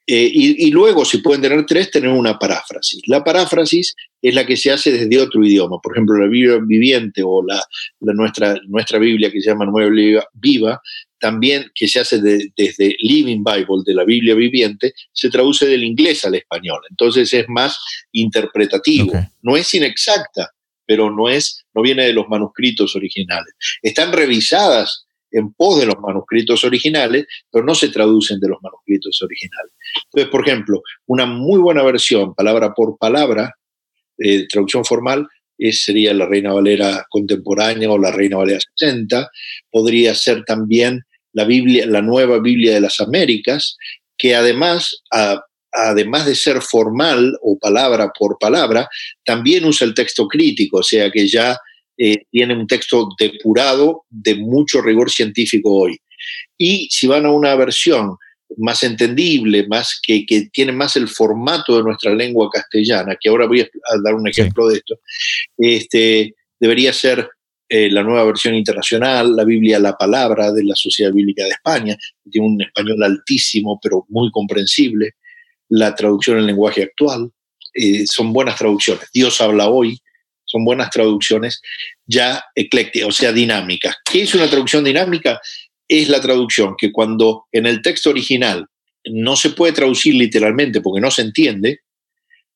eh, y, luego, si pueden tener tres, tener una paráfrasis. La paráfrasis es la que se hace desde otro idioma. Por ejemplo, la Biblia viviente o la, nuestra, nuestra Biblia que se llama Nueva Viva, también que se hace desde Living Bible, de la Biblia viviente, se traduce del inglés al español. Entonces es más interpretativo. No es inexacta, pero no es, no viene de los manuscritos originales. Están revisadas en pos de los manuscritos originales, pero no se traducen de los manuscritos originales. Entonces, por ejemplo, una muy buena versión, palabra por palabra, eh, traducción formal, es, sería la Reina Valera contemporánea o la Reina Valera 60. Podría ser también la Biblia, la nueva Biblia de las Américas, que además además de ser formal o palabra por palabra, también usa el texto crítico, o sea que ya eh, tiene un texto depurado de mucho rigor científico hoy. Y si van a una versión más entendible, más que, que tiene más el formato de nuestra lengua castellana, que ahora voy a dar un ejemplo de esto, este, debería ser eh, la nueva versión internacional, la Biblia La Palabra de la Sociedad Bíblica de España, que tiene un español altísimo, pero muy comprensible, la traducción en lenguaje actual, eh, son buenas traducciones. Dios habla hoy, son buenas traducciones ya eclécticas, o sea, dinámicas. ¿Qué es una traducción dinámica? Es la traducción que cuando en el texto original no se puede traducir literalmente porque no se entiende,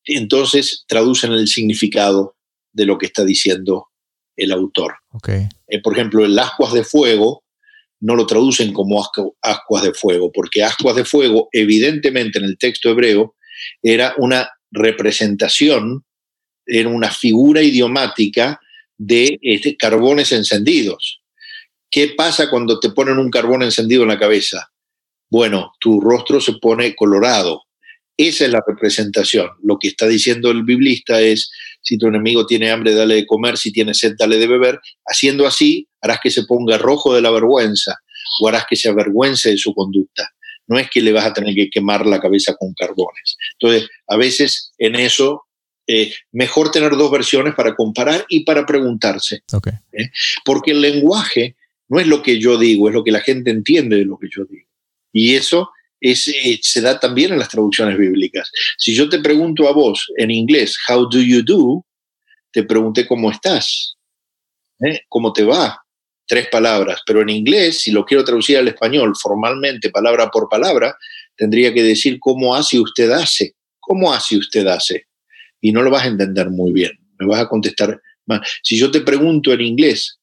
entonces traducen el significado de lo que está diciendo el autor. Okay. Eh, por ejemplo, el ascuas de fuego no lo traducen como ascuas de fuego, porque ascuas de fuego, evidentemente en el texto hebreo, era una representación, era una figura idiomática de este, carbones encendidos. ¿Qué pasa cuando te ponen un carbón encendido en la cabeza? Bueno, tu rostro se pone colorado. Esa es la representación. Lo que está diciendo el biblista es, si tu enemigo tiene hambre, dale de comer, si tiene sed, dale de beber. Haciendo así, harás que se ponga rojo de la vergüenza o harás que se avergüence de su conducta. No es que le vas a tener que quemar la cabeza con carbones. Entonces, a veces en eso, eh, mejor tener dos versiones para comparar y para preguntarse. ¿eh? Porque el lenguaje no es lo que yo digo, es lo que la gente entiende de lo que yo digo. Y eso es, eh, se da también en las traducciones bíblicas. Si yo te pregunto a vos en inglés, how do you do? Te pregunté cómo estás, cómo te va, tres palabras, pero en inglés, si lo quiero traducir al español formalmente, palabra por palabra, tendría que decir cómo hace usted hace, cómo hace usted hace. Y no lo vas a entender muy bien, me vas a contestar más. Si yo te pregunto en inglés,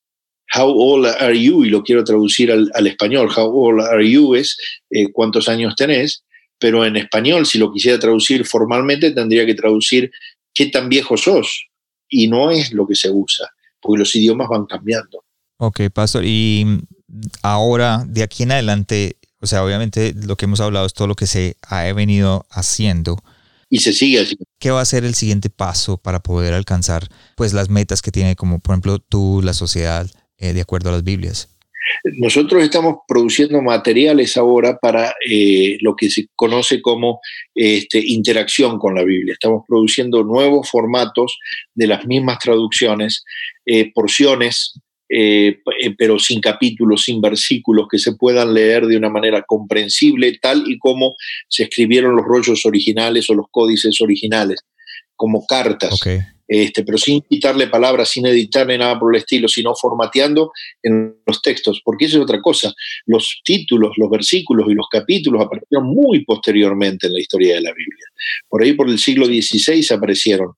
how old are you? Y lo quiero traducir al, español, how old are you es eh, cuántos años tenés, pero en español, si lo quisiera traducir formalmente, tendría que traducir qué tan viejo sos. Y no es lo que se usa, porque los idiomas van cambiando. Ok, Pastor. Y ahora, de aquí en adelante, o sea, obviamente lo que hemos hablado es todo lo que se ha venido haciendo, y se sigue haciendo. ¿Qué va a ser el siguiente paso para poder alcanzar pues las metas que tiene como por ejemplo tú, la sociedad, eh, de acuerdo a las Biblias? Nosotros estamos produciendo materiales ahora para eh, lo que se conoce como este, interacción con la Biblia. Estamos produciendo nuevos formatos de las mismas traducciones, eh, porciones, eh, pero sin capítulos, sin versículos, que se puedan leer de una manera comprensible, tal y como se escribieron los rollos originales o los códices originales, como cartas este, pero sin quitarle palabras, sin editarle nada por el estilo, sino formateando en los textos, porque eso es otra cosa. Los títulos, los versículos y los capítulos aparecieron muy posteriormente en la historia de la Biblia. Por ahí por el siglo XVI aparecieron.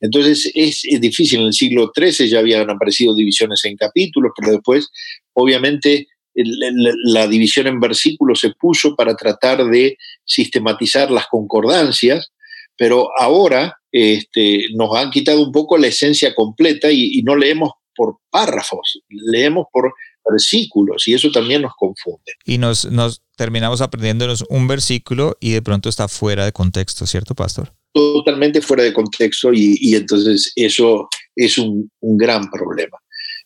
Entonces es, difícil, en el siglo XIII ya habían aparecido divisiones en capítulos, pero después, obviamente, la división en versículos se puso para tratar de sistematizar las concordancias, pero ahora este, nos han quitado un poco la esencia completa y, no leemos por párrafos, leemos por versículos y eso también nos confunde. Y nos, nos terminamos aprendiéndonos un versículo y de pronto está fuera de contexto, ¿cierto, pastor? Totalmente fuera de contexto y, entonces eso es un, gran problema.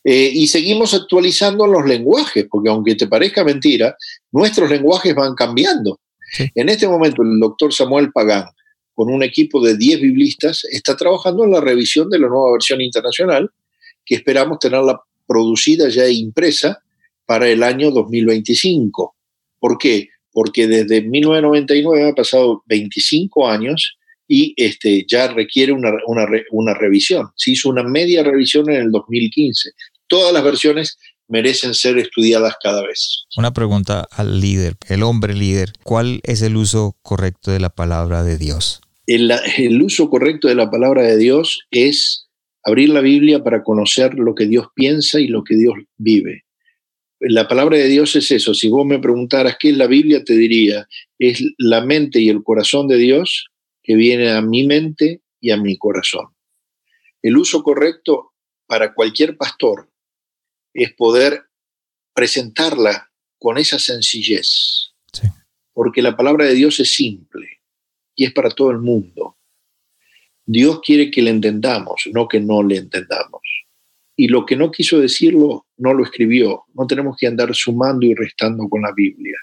Eh, y seguimos actualizando los lenguajes, porque aunque te parezca mentira, nuestros lenguajes van cambiando. En este momento el doctor Samuel Pagán con un equipo de 10 biblistas, está trabajando en la revisión de la nueva versión internacional, que esperamos tenerla producida ya e impresa para el año 2025. ¿Por qué? Porque desde 1999 ha pasado 25 años y este, ya requiere una, una revisión. Se hizo una media revisión en el 2015. Todas las versiones merecen ser estudiadas cada vez. Una pregunta al líder, el hombre líder. ¿Cuál es el uso correcto de la palabra de Dios? El, uso correcto de la palabra de Dios es abrir la Biblia para conocer lo que Dios piensa y lo que Dios vive. La palabra de Dios es eso. Si vos me preguntaras qué es la Biblia, te diría, es la mente y el corazón de Dios que viene a mi mente y a mi corazón. El uso correcto para cualquier pastor es poder presentarla con esa sencillez. Porque la palabra de Dios es simple y es para todo el mundo. Dios quiere que le entendamos, no que no le entendamos. Y lo que no quiso decirlo, no lo escribió. No tenemos que andar sumando y restando con la Biblia.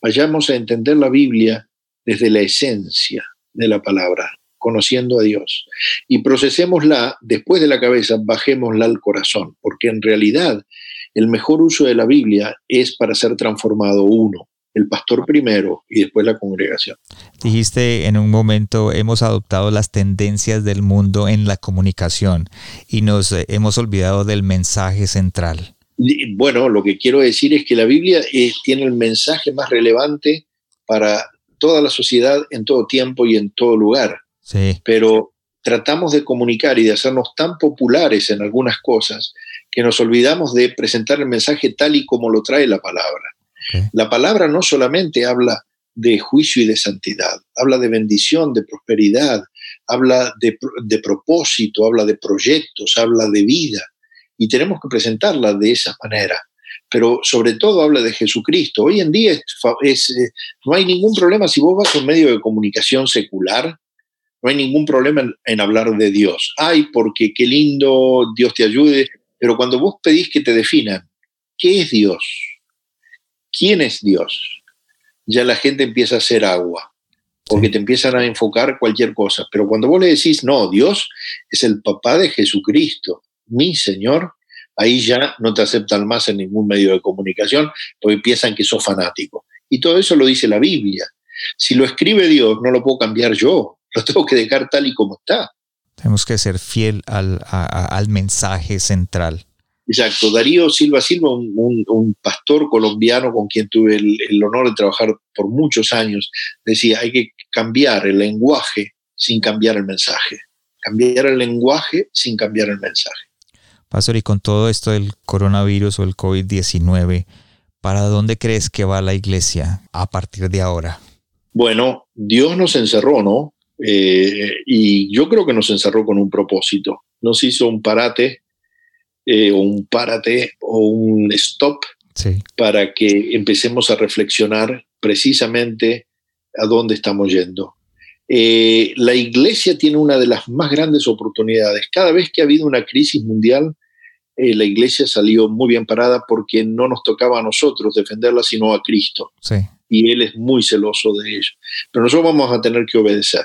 Vayamos a entender la Biblia desde la esencia de la palabra, conociendo a Dios. Y procesémosla después de la cabeza, bajémosla al corazón, porque en realidad el mejor uso de la Biblia es para ser transformado uno el pastor primero y después la congregación. Dijiste en un momento, hemos adoptado las tendencias del mundo en la comunicación y nos eh, hemos olvidado del mensaje central. Bueno, lo que quiero decir es que la Biblia eh, tiene el mensaje más relevante para toda la sociedad en todo tiempo y en todo lugar. Sí. Pero tratamos de comunicar y de hacernos tan populares en algunas cosas que nos olvidamos de presentar el mensaje tal y como lo trae la palabra. La palabra no solamente habla de juicio y de santidad, habla de bendición, de prosperidad, habla de, propósito, habla de proyectos, habla de vida. Y tenemos que presentarla de esa manera. Pero sobre todo habla de Jesucristo. Hoy en día eh, no hay ningún problema si vos vas a un medio de comunicación secular, no hay ningún problema en, en, hablar de Dios. Ay, porque qué lindo, Dios te ayude. Pero cuando vos pedís que te definan, ¿qué es Dios? ¿Quién es Dios? Ya la gente empieza a hacer agua, porque te empiezan a enfocar cualquier cosa. Pero cuando vos le decís, no, Dios es el papá de Jesucristo, mi Señor, ahí ya no te aceptan más en ningún medio de comunicación, porque piensan que sos fanático. Y todo eso lo dice la Biblia. Si lo escribe Dios, no lo puedo cambiar yo, lo tengo que dejar tal y como está. Tenemos que ser fiel al, al mensaje central. Exacto, Darío Silva Silva, un, pastor colombiano con quien tuve el, honor de trabajar por muchos años, decía, hay que cambiar el lenguaje sin cambiar el mensaje, cambiar el lenguaje sin cambiar el mensaje. Pastor, y con todo esto del coronavirus o el COVID-19, ¿para dónde crees que va la iglesia a partir de ahora? Bueno, Dios nos encerró, ¿no? Eh, y yo creo que nos encerró con un propósito. Nos hizo un parate eh, un párate o un stop para que empecemos a reflexionar precisamente a dónde estamos yendo. Eh, la iglesia tiene una de las más grandes oportunidades. Cada vez que ha habido una crisis mundial, eh, la iglesia salió muy bien parada porque no nos tocaba a nosotros defenderla, sino a Cristo. Y Él es muy celoso de ello. Pero nosotros vamos a tener que obedecer.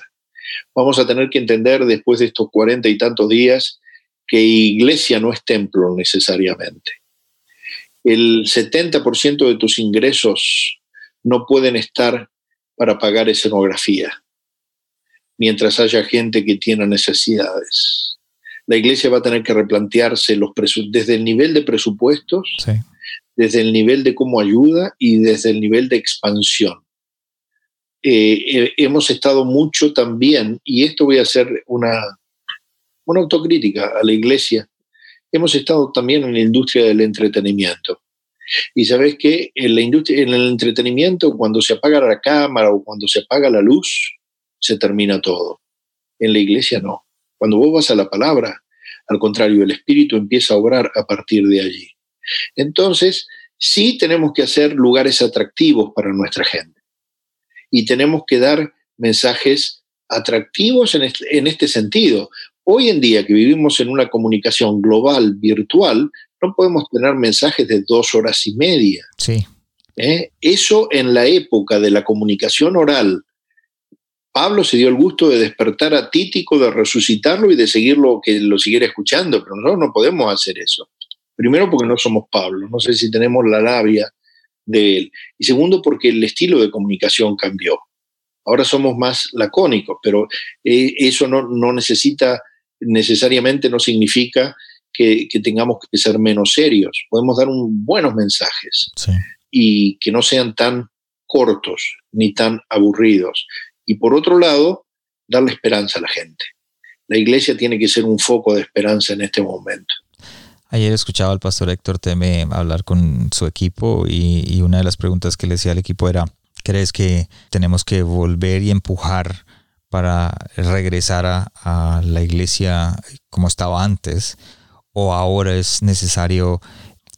Vamos a tener que entender después de estos cuarenta y tantos días que iglesia no es templo necesariamente. El 70% de tus ingresos no pueden estar para pagar escenografía, mientras haya gente que tiene necesidades. La iglesia va a tener que replantearse los desde el nivel de presupuestos, desde el nivel de cómo ayuda y desde el nivel de expansión. Eh, eh, hemos estado mucho también, y esto voy a hacer una, una autocrítica a la iglesia, hemos estado también en la industria del entretenimiento. Y sabes que en la industria, en el entretenimiento, cuando se apaga la cámara o cuando se apaga la luz, se termina todo. En la iglesia no. Cuando vos vas a la palabra, al contrario, el Espíritu empieza a obrar a partir de allí. Entonces, sí tenemos que hacer lugares atractivos para nuestra gente. Y tenemos que dar mensajes atractivos en este, en este sentido. Hoy en día que vivimos en una comunicación global, virtual, no podemos tener mensajes de dos horas y media. Sí. ¿Eh? Eso en la época de la comunicación oral, Pablo se dio el gusto de despertar a Títico, de resucitarlo y de seguirlo, que lo siguiera escuchando, pero nosotros no podemos hacer eso. Primero porque no somos Pablo, no sé si tenemos la labia de él. Y segundo porque el estilo de comunicación cambió. Ahora somos más lacónicos, pero eh, eso no, no necesita, necesariamente no significa que, tengamos que ser menos serios. Podemos dar un, buenos mensajes y que no sean tan cortos ni tan aburridos. Y por otro lado, darle esperanza a la gente. La iglesia tiene que ser un foco de esperanza en este momento. Ayer escuchaba al pastor Héctor Teme hablar con su equipo y, una de las preguntas que le decía al equipo era, ¿crees que tenemos que volver y empujar para regresar a, la iglesia como estaba antes? o ahora es necesario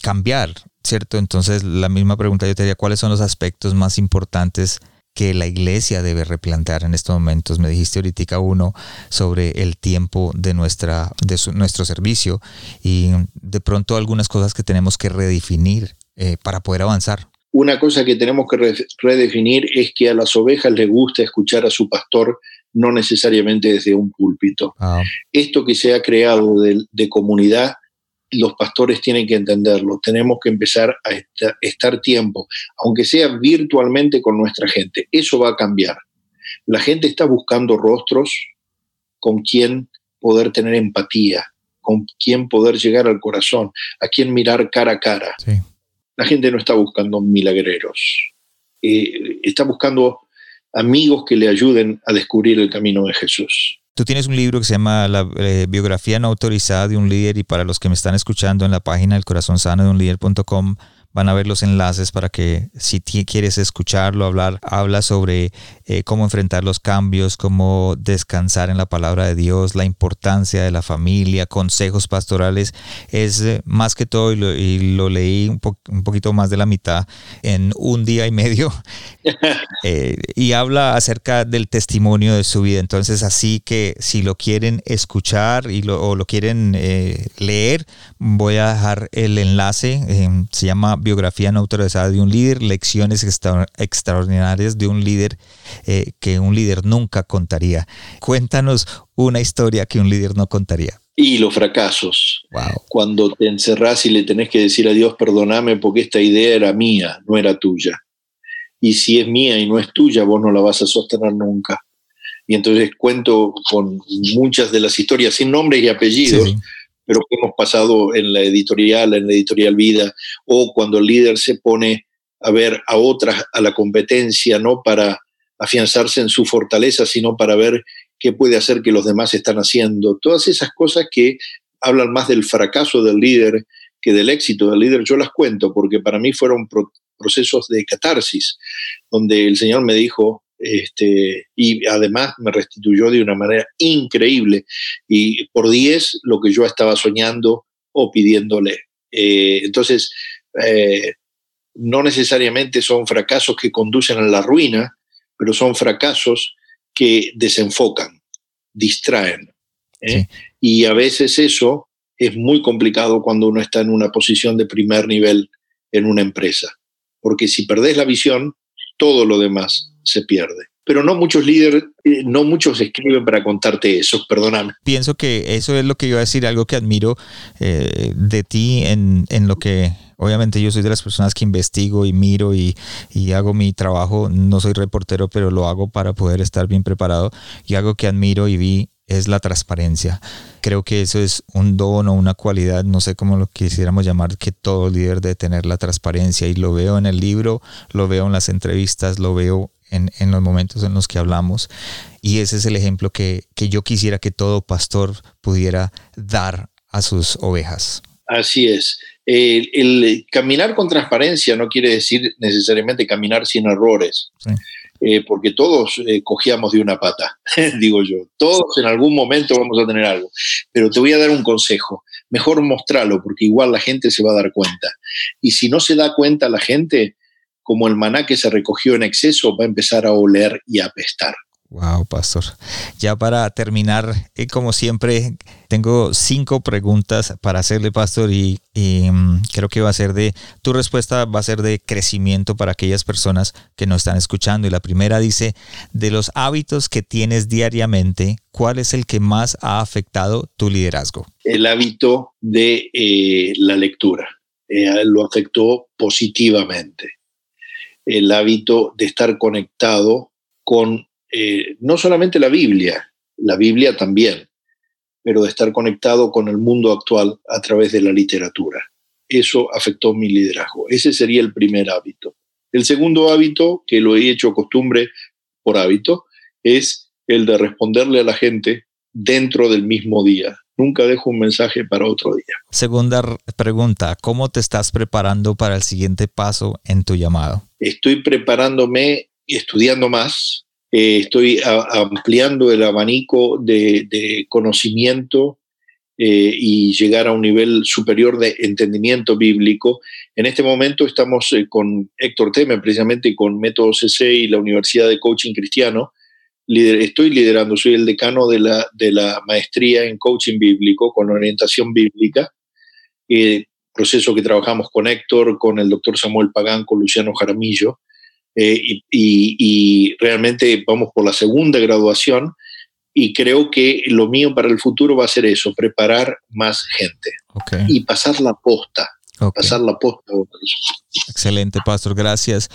cambiar, ¿cierto? Entonces la misma pregunta yo te diría, ¿cuáles son los aspectos más importantes que la iglesia debe replantear en estos momentos? Me dijiste ahorita uno sobre el tiempo de, nuestra, de nuestro servicio y de pronto algunas cosas que tenemos que redefinir eh, para poder avanzar. Una cosa que tenemos que redefinir es que a las ovejas les gusta escuchar a su pastor no necesariamente desde un púlpito. Ah. Esto que se ha creado de, comunidad, los pastores tienen que entenderlo. Tenemos que empezar a estar tiempo, aunque sea virtualmente con nuestra gente. Eso va a cambiar. La gente está buscando rostros con quien poder tener empatía, con quien poder llegar al corazón, a quien mirar cara a cara. La gente no está buscando milagreros, eh, está buscando amigos que le ayuden a descubrir el camino de Jesús. Tú tienes un libro que se llama La eh, biografía no autorizada de un líder y para los que me están escuchando en la página del corazón sano de un líder.com van a ver los enlaces para que si quieres escucharlo, hablar, habla sobre eh, cómo enfrentar los cambios, cómo descansar en la palabra de Dios, la importancia de la familia, consejos pastorales. Es eh, más que todo, y lo, leí un, un, poquito más de la mitad en un día y medio, eh, y habla acerca del testimonio de su vida. Entonces, así que si lo quieren escuchar y lo, o lo quieren leer, voy a dejar el enlace. se llama biografía no autorizada de un líder, lecciones extraordinarias de un líder eh, que un líder nunca contaría. Cuéntanos una historia que un líder no contaría. Y los fracasos. Cuando te encerrás y le tenés que decir a Dios, perdóname porque esta idea era mía, no era tuya. Y si es mía y no es tuya, vos no la vas a sostener nunca. Y entonces cuento con muchas de las historias sin nombres y apellidos, pero que hemos pasado en la editorial, en la editorial Vida, o cuando el líder se pone a ver a otras, a la competencia, no para afianzarse en su fortaleza, sino para ver qué puede hacer que los demás están haciendo. Todas esas cosas que hablan más del fracaso del líder que del éxito del líder, yo las cuento porque para mí fueron procesos de catarsis, donde el Señor me dijo, este, y además me restituyó de una manera increíble y por 10 lo que yo estaba soñando o pidiéndole. Eh, entonces, eh, no necesariamente son fracasos que conducen a la ruina, pero son fracasos que desenfocan, distraen. ¿eh? Y a veces eso es muy complicado cuando uno está en una posición de primer nivel en una empresa, porque si perdés la visión, todo lo demás se pierde pero no muchos líderes, eh, no muchos escriben para contarte eso, perdóname. Pienso que eso es lo que iba a decir, algo que admiro eh, de ti en, en, lo que, obviamente yo soy de las personas que investigo y miro y, y, hago mi trabajo, no soy reportero, pero lo hago para poder estar bien preparado y algo que admiro y vi es la transparencia. Creo que eso es un don o una cualidad, no sé cómo lo quisiéramos llamar, que todo líder debe tener la transparencia y lo veo en el libro, lo veo en las entrevistas, lo veo en, en, los momentos en los que hablamos. Y ese es el ejemplo que, que yo quisiera que todo pastor pudiera dar a sus ovejas. Así es. El, el, caminar con transparencia no quiere decir necesariamente caminar sin errores, sí. eh, porque todos eh, cogíamos de una pata, digo yo. Todos en algún momento vamos a tener algo. Pero te voy a dar un consejo. Mejor mostrarlo, porque igual la gente se va a dar cuenta. Y si no se da cuenta la gente, como el maná que se recogió en exceso, va a empezar a oler y a apestar. Wow, pastor. Ya para terminar, eh, como siempre, tengo cinco preguntas para hacerle, pastor, y, y um, creo que va a ser de, tu respuesta va a ser de crecimiento para aquellas personas que nos están escuchando. Y la primera dice, de los hábitos que tienes diariamente, ¿cuál es el que más ha afectado tu liderazgo? El hábito de eh, la lectura. Eh, lo afectó positivamente el hábito de estar conectado con eh, no solamente la Biblia, la Biblia también, pero de estar conectado con el mundo actual a través de la literatura. Eso afectó mi liderazgo. Ese sería el primer hábito. El segundo hábito, que lo he hecho costumbre por hábito, es el de responderle a la gente dentro del mismo día. Nunca dejo un mensaje para otro día. Segunda pregunta, ¿cómo te estás preparando para el siguiente paso en tu llamado? Estoy preparándome y estudiando más, eh, estoy a, ampliando el abanico de, de conocimiento eh, y llegar a un nivel superior de entendimiento bíblico. En este momento estamos eh, con Héctor Temer, precisamente con Método CC y la Universidad de Coaching Cristiano, lider, estoy liderando, soy el decano de la, de la maestría en coaching bíblico con orientación bíblica, eh, proceso que trabajamos con Héctor, con el doctor Samuel Pagán, con Luciano Jaramillo, eh, y, y, y, realmente vamos por la segunda graduación y creo que lo mío para el futuro va a ser eso, preparar más gente okay. y pasar la posta. Okay. Pasar la posta. Excelente, Pastor, gracias.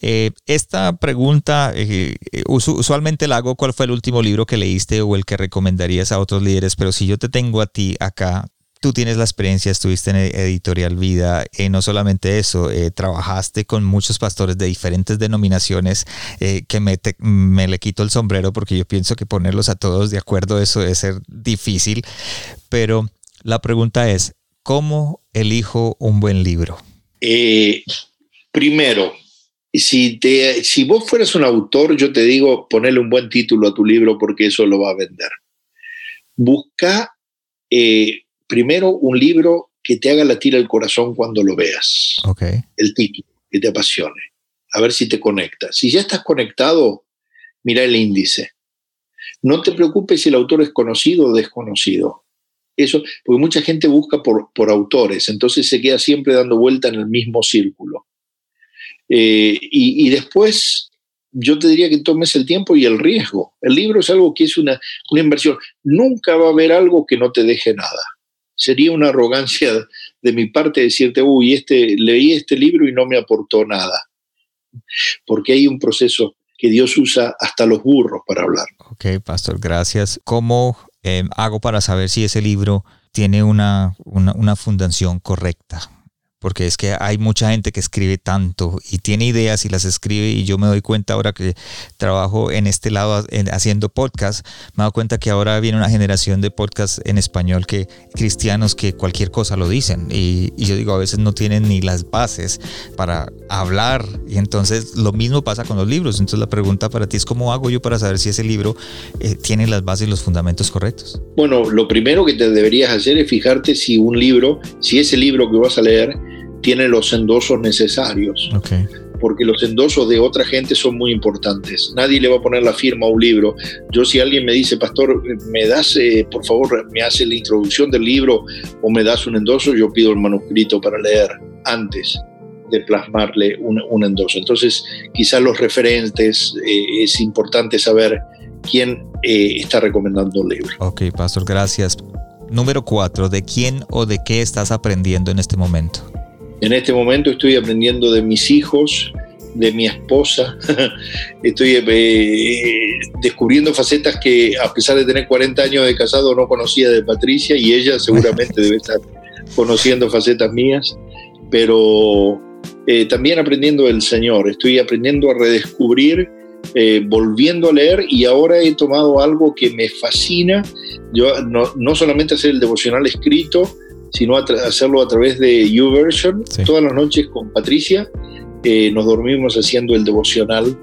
Eh, esta pregunta eh, usualmente la hago, ¿cuál fue el último libro que leíste o el que recomendarías a otros líderes? Pero si yo te tengo a ti acá, tú tienes la experiencia, estuviste en Editorial Vida, eh, no solamente eso, eh, trabajaste con muchos pastores de diferentes denominaciones, eh, que me, te, me, le quito el sombrero porque yo pienso que ponerlos a todos de acuerdo, eso debe ser difícil, pero la pregunta es, ¿cómo elijo un buen libro? primero, si, te, si vos fueras un autor, yo te digo, ponerle un buen título a tu libro porque eso lo va a vender. Busca eh, primero un libro que te haga latir el corazón cuando lo veas. Okay. El título, que te apasione. A ver si te conecta. Si ya estás conectado, mira el índice. No te preocupes si el autor es conocido o desconocido. Eso, porque mucha gente busca por, por autores, entonces se queda siempre dando vuelta en el mismo círculo. Eh, y, y, después yo te diría que tomes el tiempo y el riesgo. El libro es algo que es una, una inversión. Nunca va a haber algo que no te deje nada. Sería una arrogancia de mi parte decirte, uy, este, leí este libro y no me aportó nada. Porque hay un proceso que Dios usa hasta los burros para hablar. Ok, pastor, gracias. ¿Cómo eh, hago para saber si ese libro tiene una, una, una fundación correcta? Porque es que hay mucha gente que escribe tanto y tiene ideas y las escribe y yo me doy cuenta ahora que trabajo en este lado en, haciendo podcast, me doy cuenta que ahora viene una generación de podcast en español que cristianos que cualquier cosa lo dicen y, y, yo digo a veces no tienen ni las bases para hablar y entonces lo mismo pasa con los libros, entonces la pregunta para ti es cómo hago yo para saber si ese libro eh, tiene las bases y los fundamentos correctos. Bueno, lo primero que te deberías hacer es fijarte si un libro, si ese libro que vas a leer tiene los endosos necesarios. Okay. porque los endosos de otra gente son muy importantes. Nadie le va a poner la firma a un libro. Yo si alguien me dice, pastor, me das, eh, por favor, me hace la introducción del libro o me das un endoso, yo pido el manuscrito para leer antes de plasmarle un, endoso. Entonces, quizás los referentes, eh, es importante saber quién eh, está recomendando el libro. Ok, pastor, gracias. Número cuatro, ¿de quién o de qué estás aprendiendo en este momento? En este momento estoy aprendiendo de mis hijos, de mi esposa. Estoy eh, descubriendo facetas que a pesar de tener 40 años de casado no conocía de Patricia y ella seguramente debe estar conociendo facetas mías, pero eh, también aprendiendo del Señor. Estoy aprendiendo a redescubrir, eh, volviendo a leer y ahora he tomado algo que me fascina. Yo no, no solamente hacer el devocional escrito, sino hacerlo a través de YouVersion. Todas las noches con Patricia eh, nos dormimos haciendo el devocional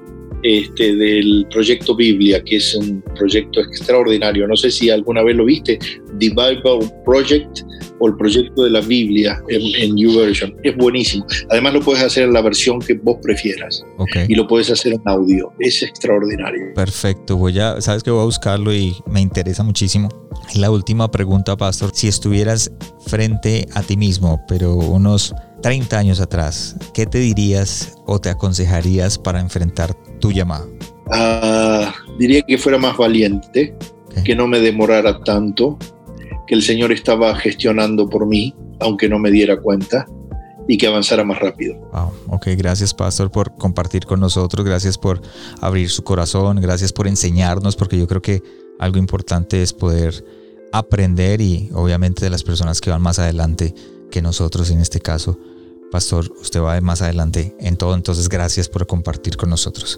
este, del proyecto Biblia, que es un proyecto extraordinario. No sé si alguna vez lo viste, The Bible Project o el proyecto de la Biblia en, en YouVersion. Es buenísimo. Además lo puedes hacer en la versión que vos prefieras. Y lo puedes hacer en audio. Es extraordinario. Perfecto. Voy a, sabes que voy a buscarlo y me interesa muchísimo. La última pregunta, Pastor. Si estuvieras frente a ti mismo, pero unos 30 años atrás, ¿qué te dirías o te aconsejarías para enfrentar tu llamado? Ah, diría que fuera más valiente, que no me demorara tanto, que el Señor estaba gestionando por mí, aunque no me diera cuenta, y que avanzara más rápido. Wow. Ok, gracias Pastor por compartir con nosotros, gracias por abrir su corazón, gracias por enseñarnos, porque yo creo que algo importante es poder aprender y obviamente de las personas que van más adelante que nosotros en este caso. Pastor, usted va más adelante en todo, entonces gracias por compartir con nosotros.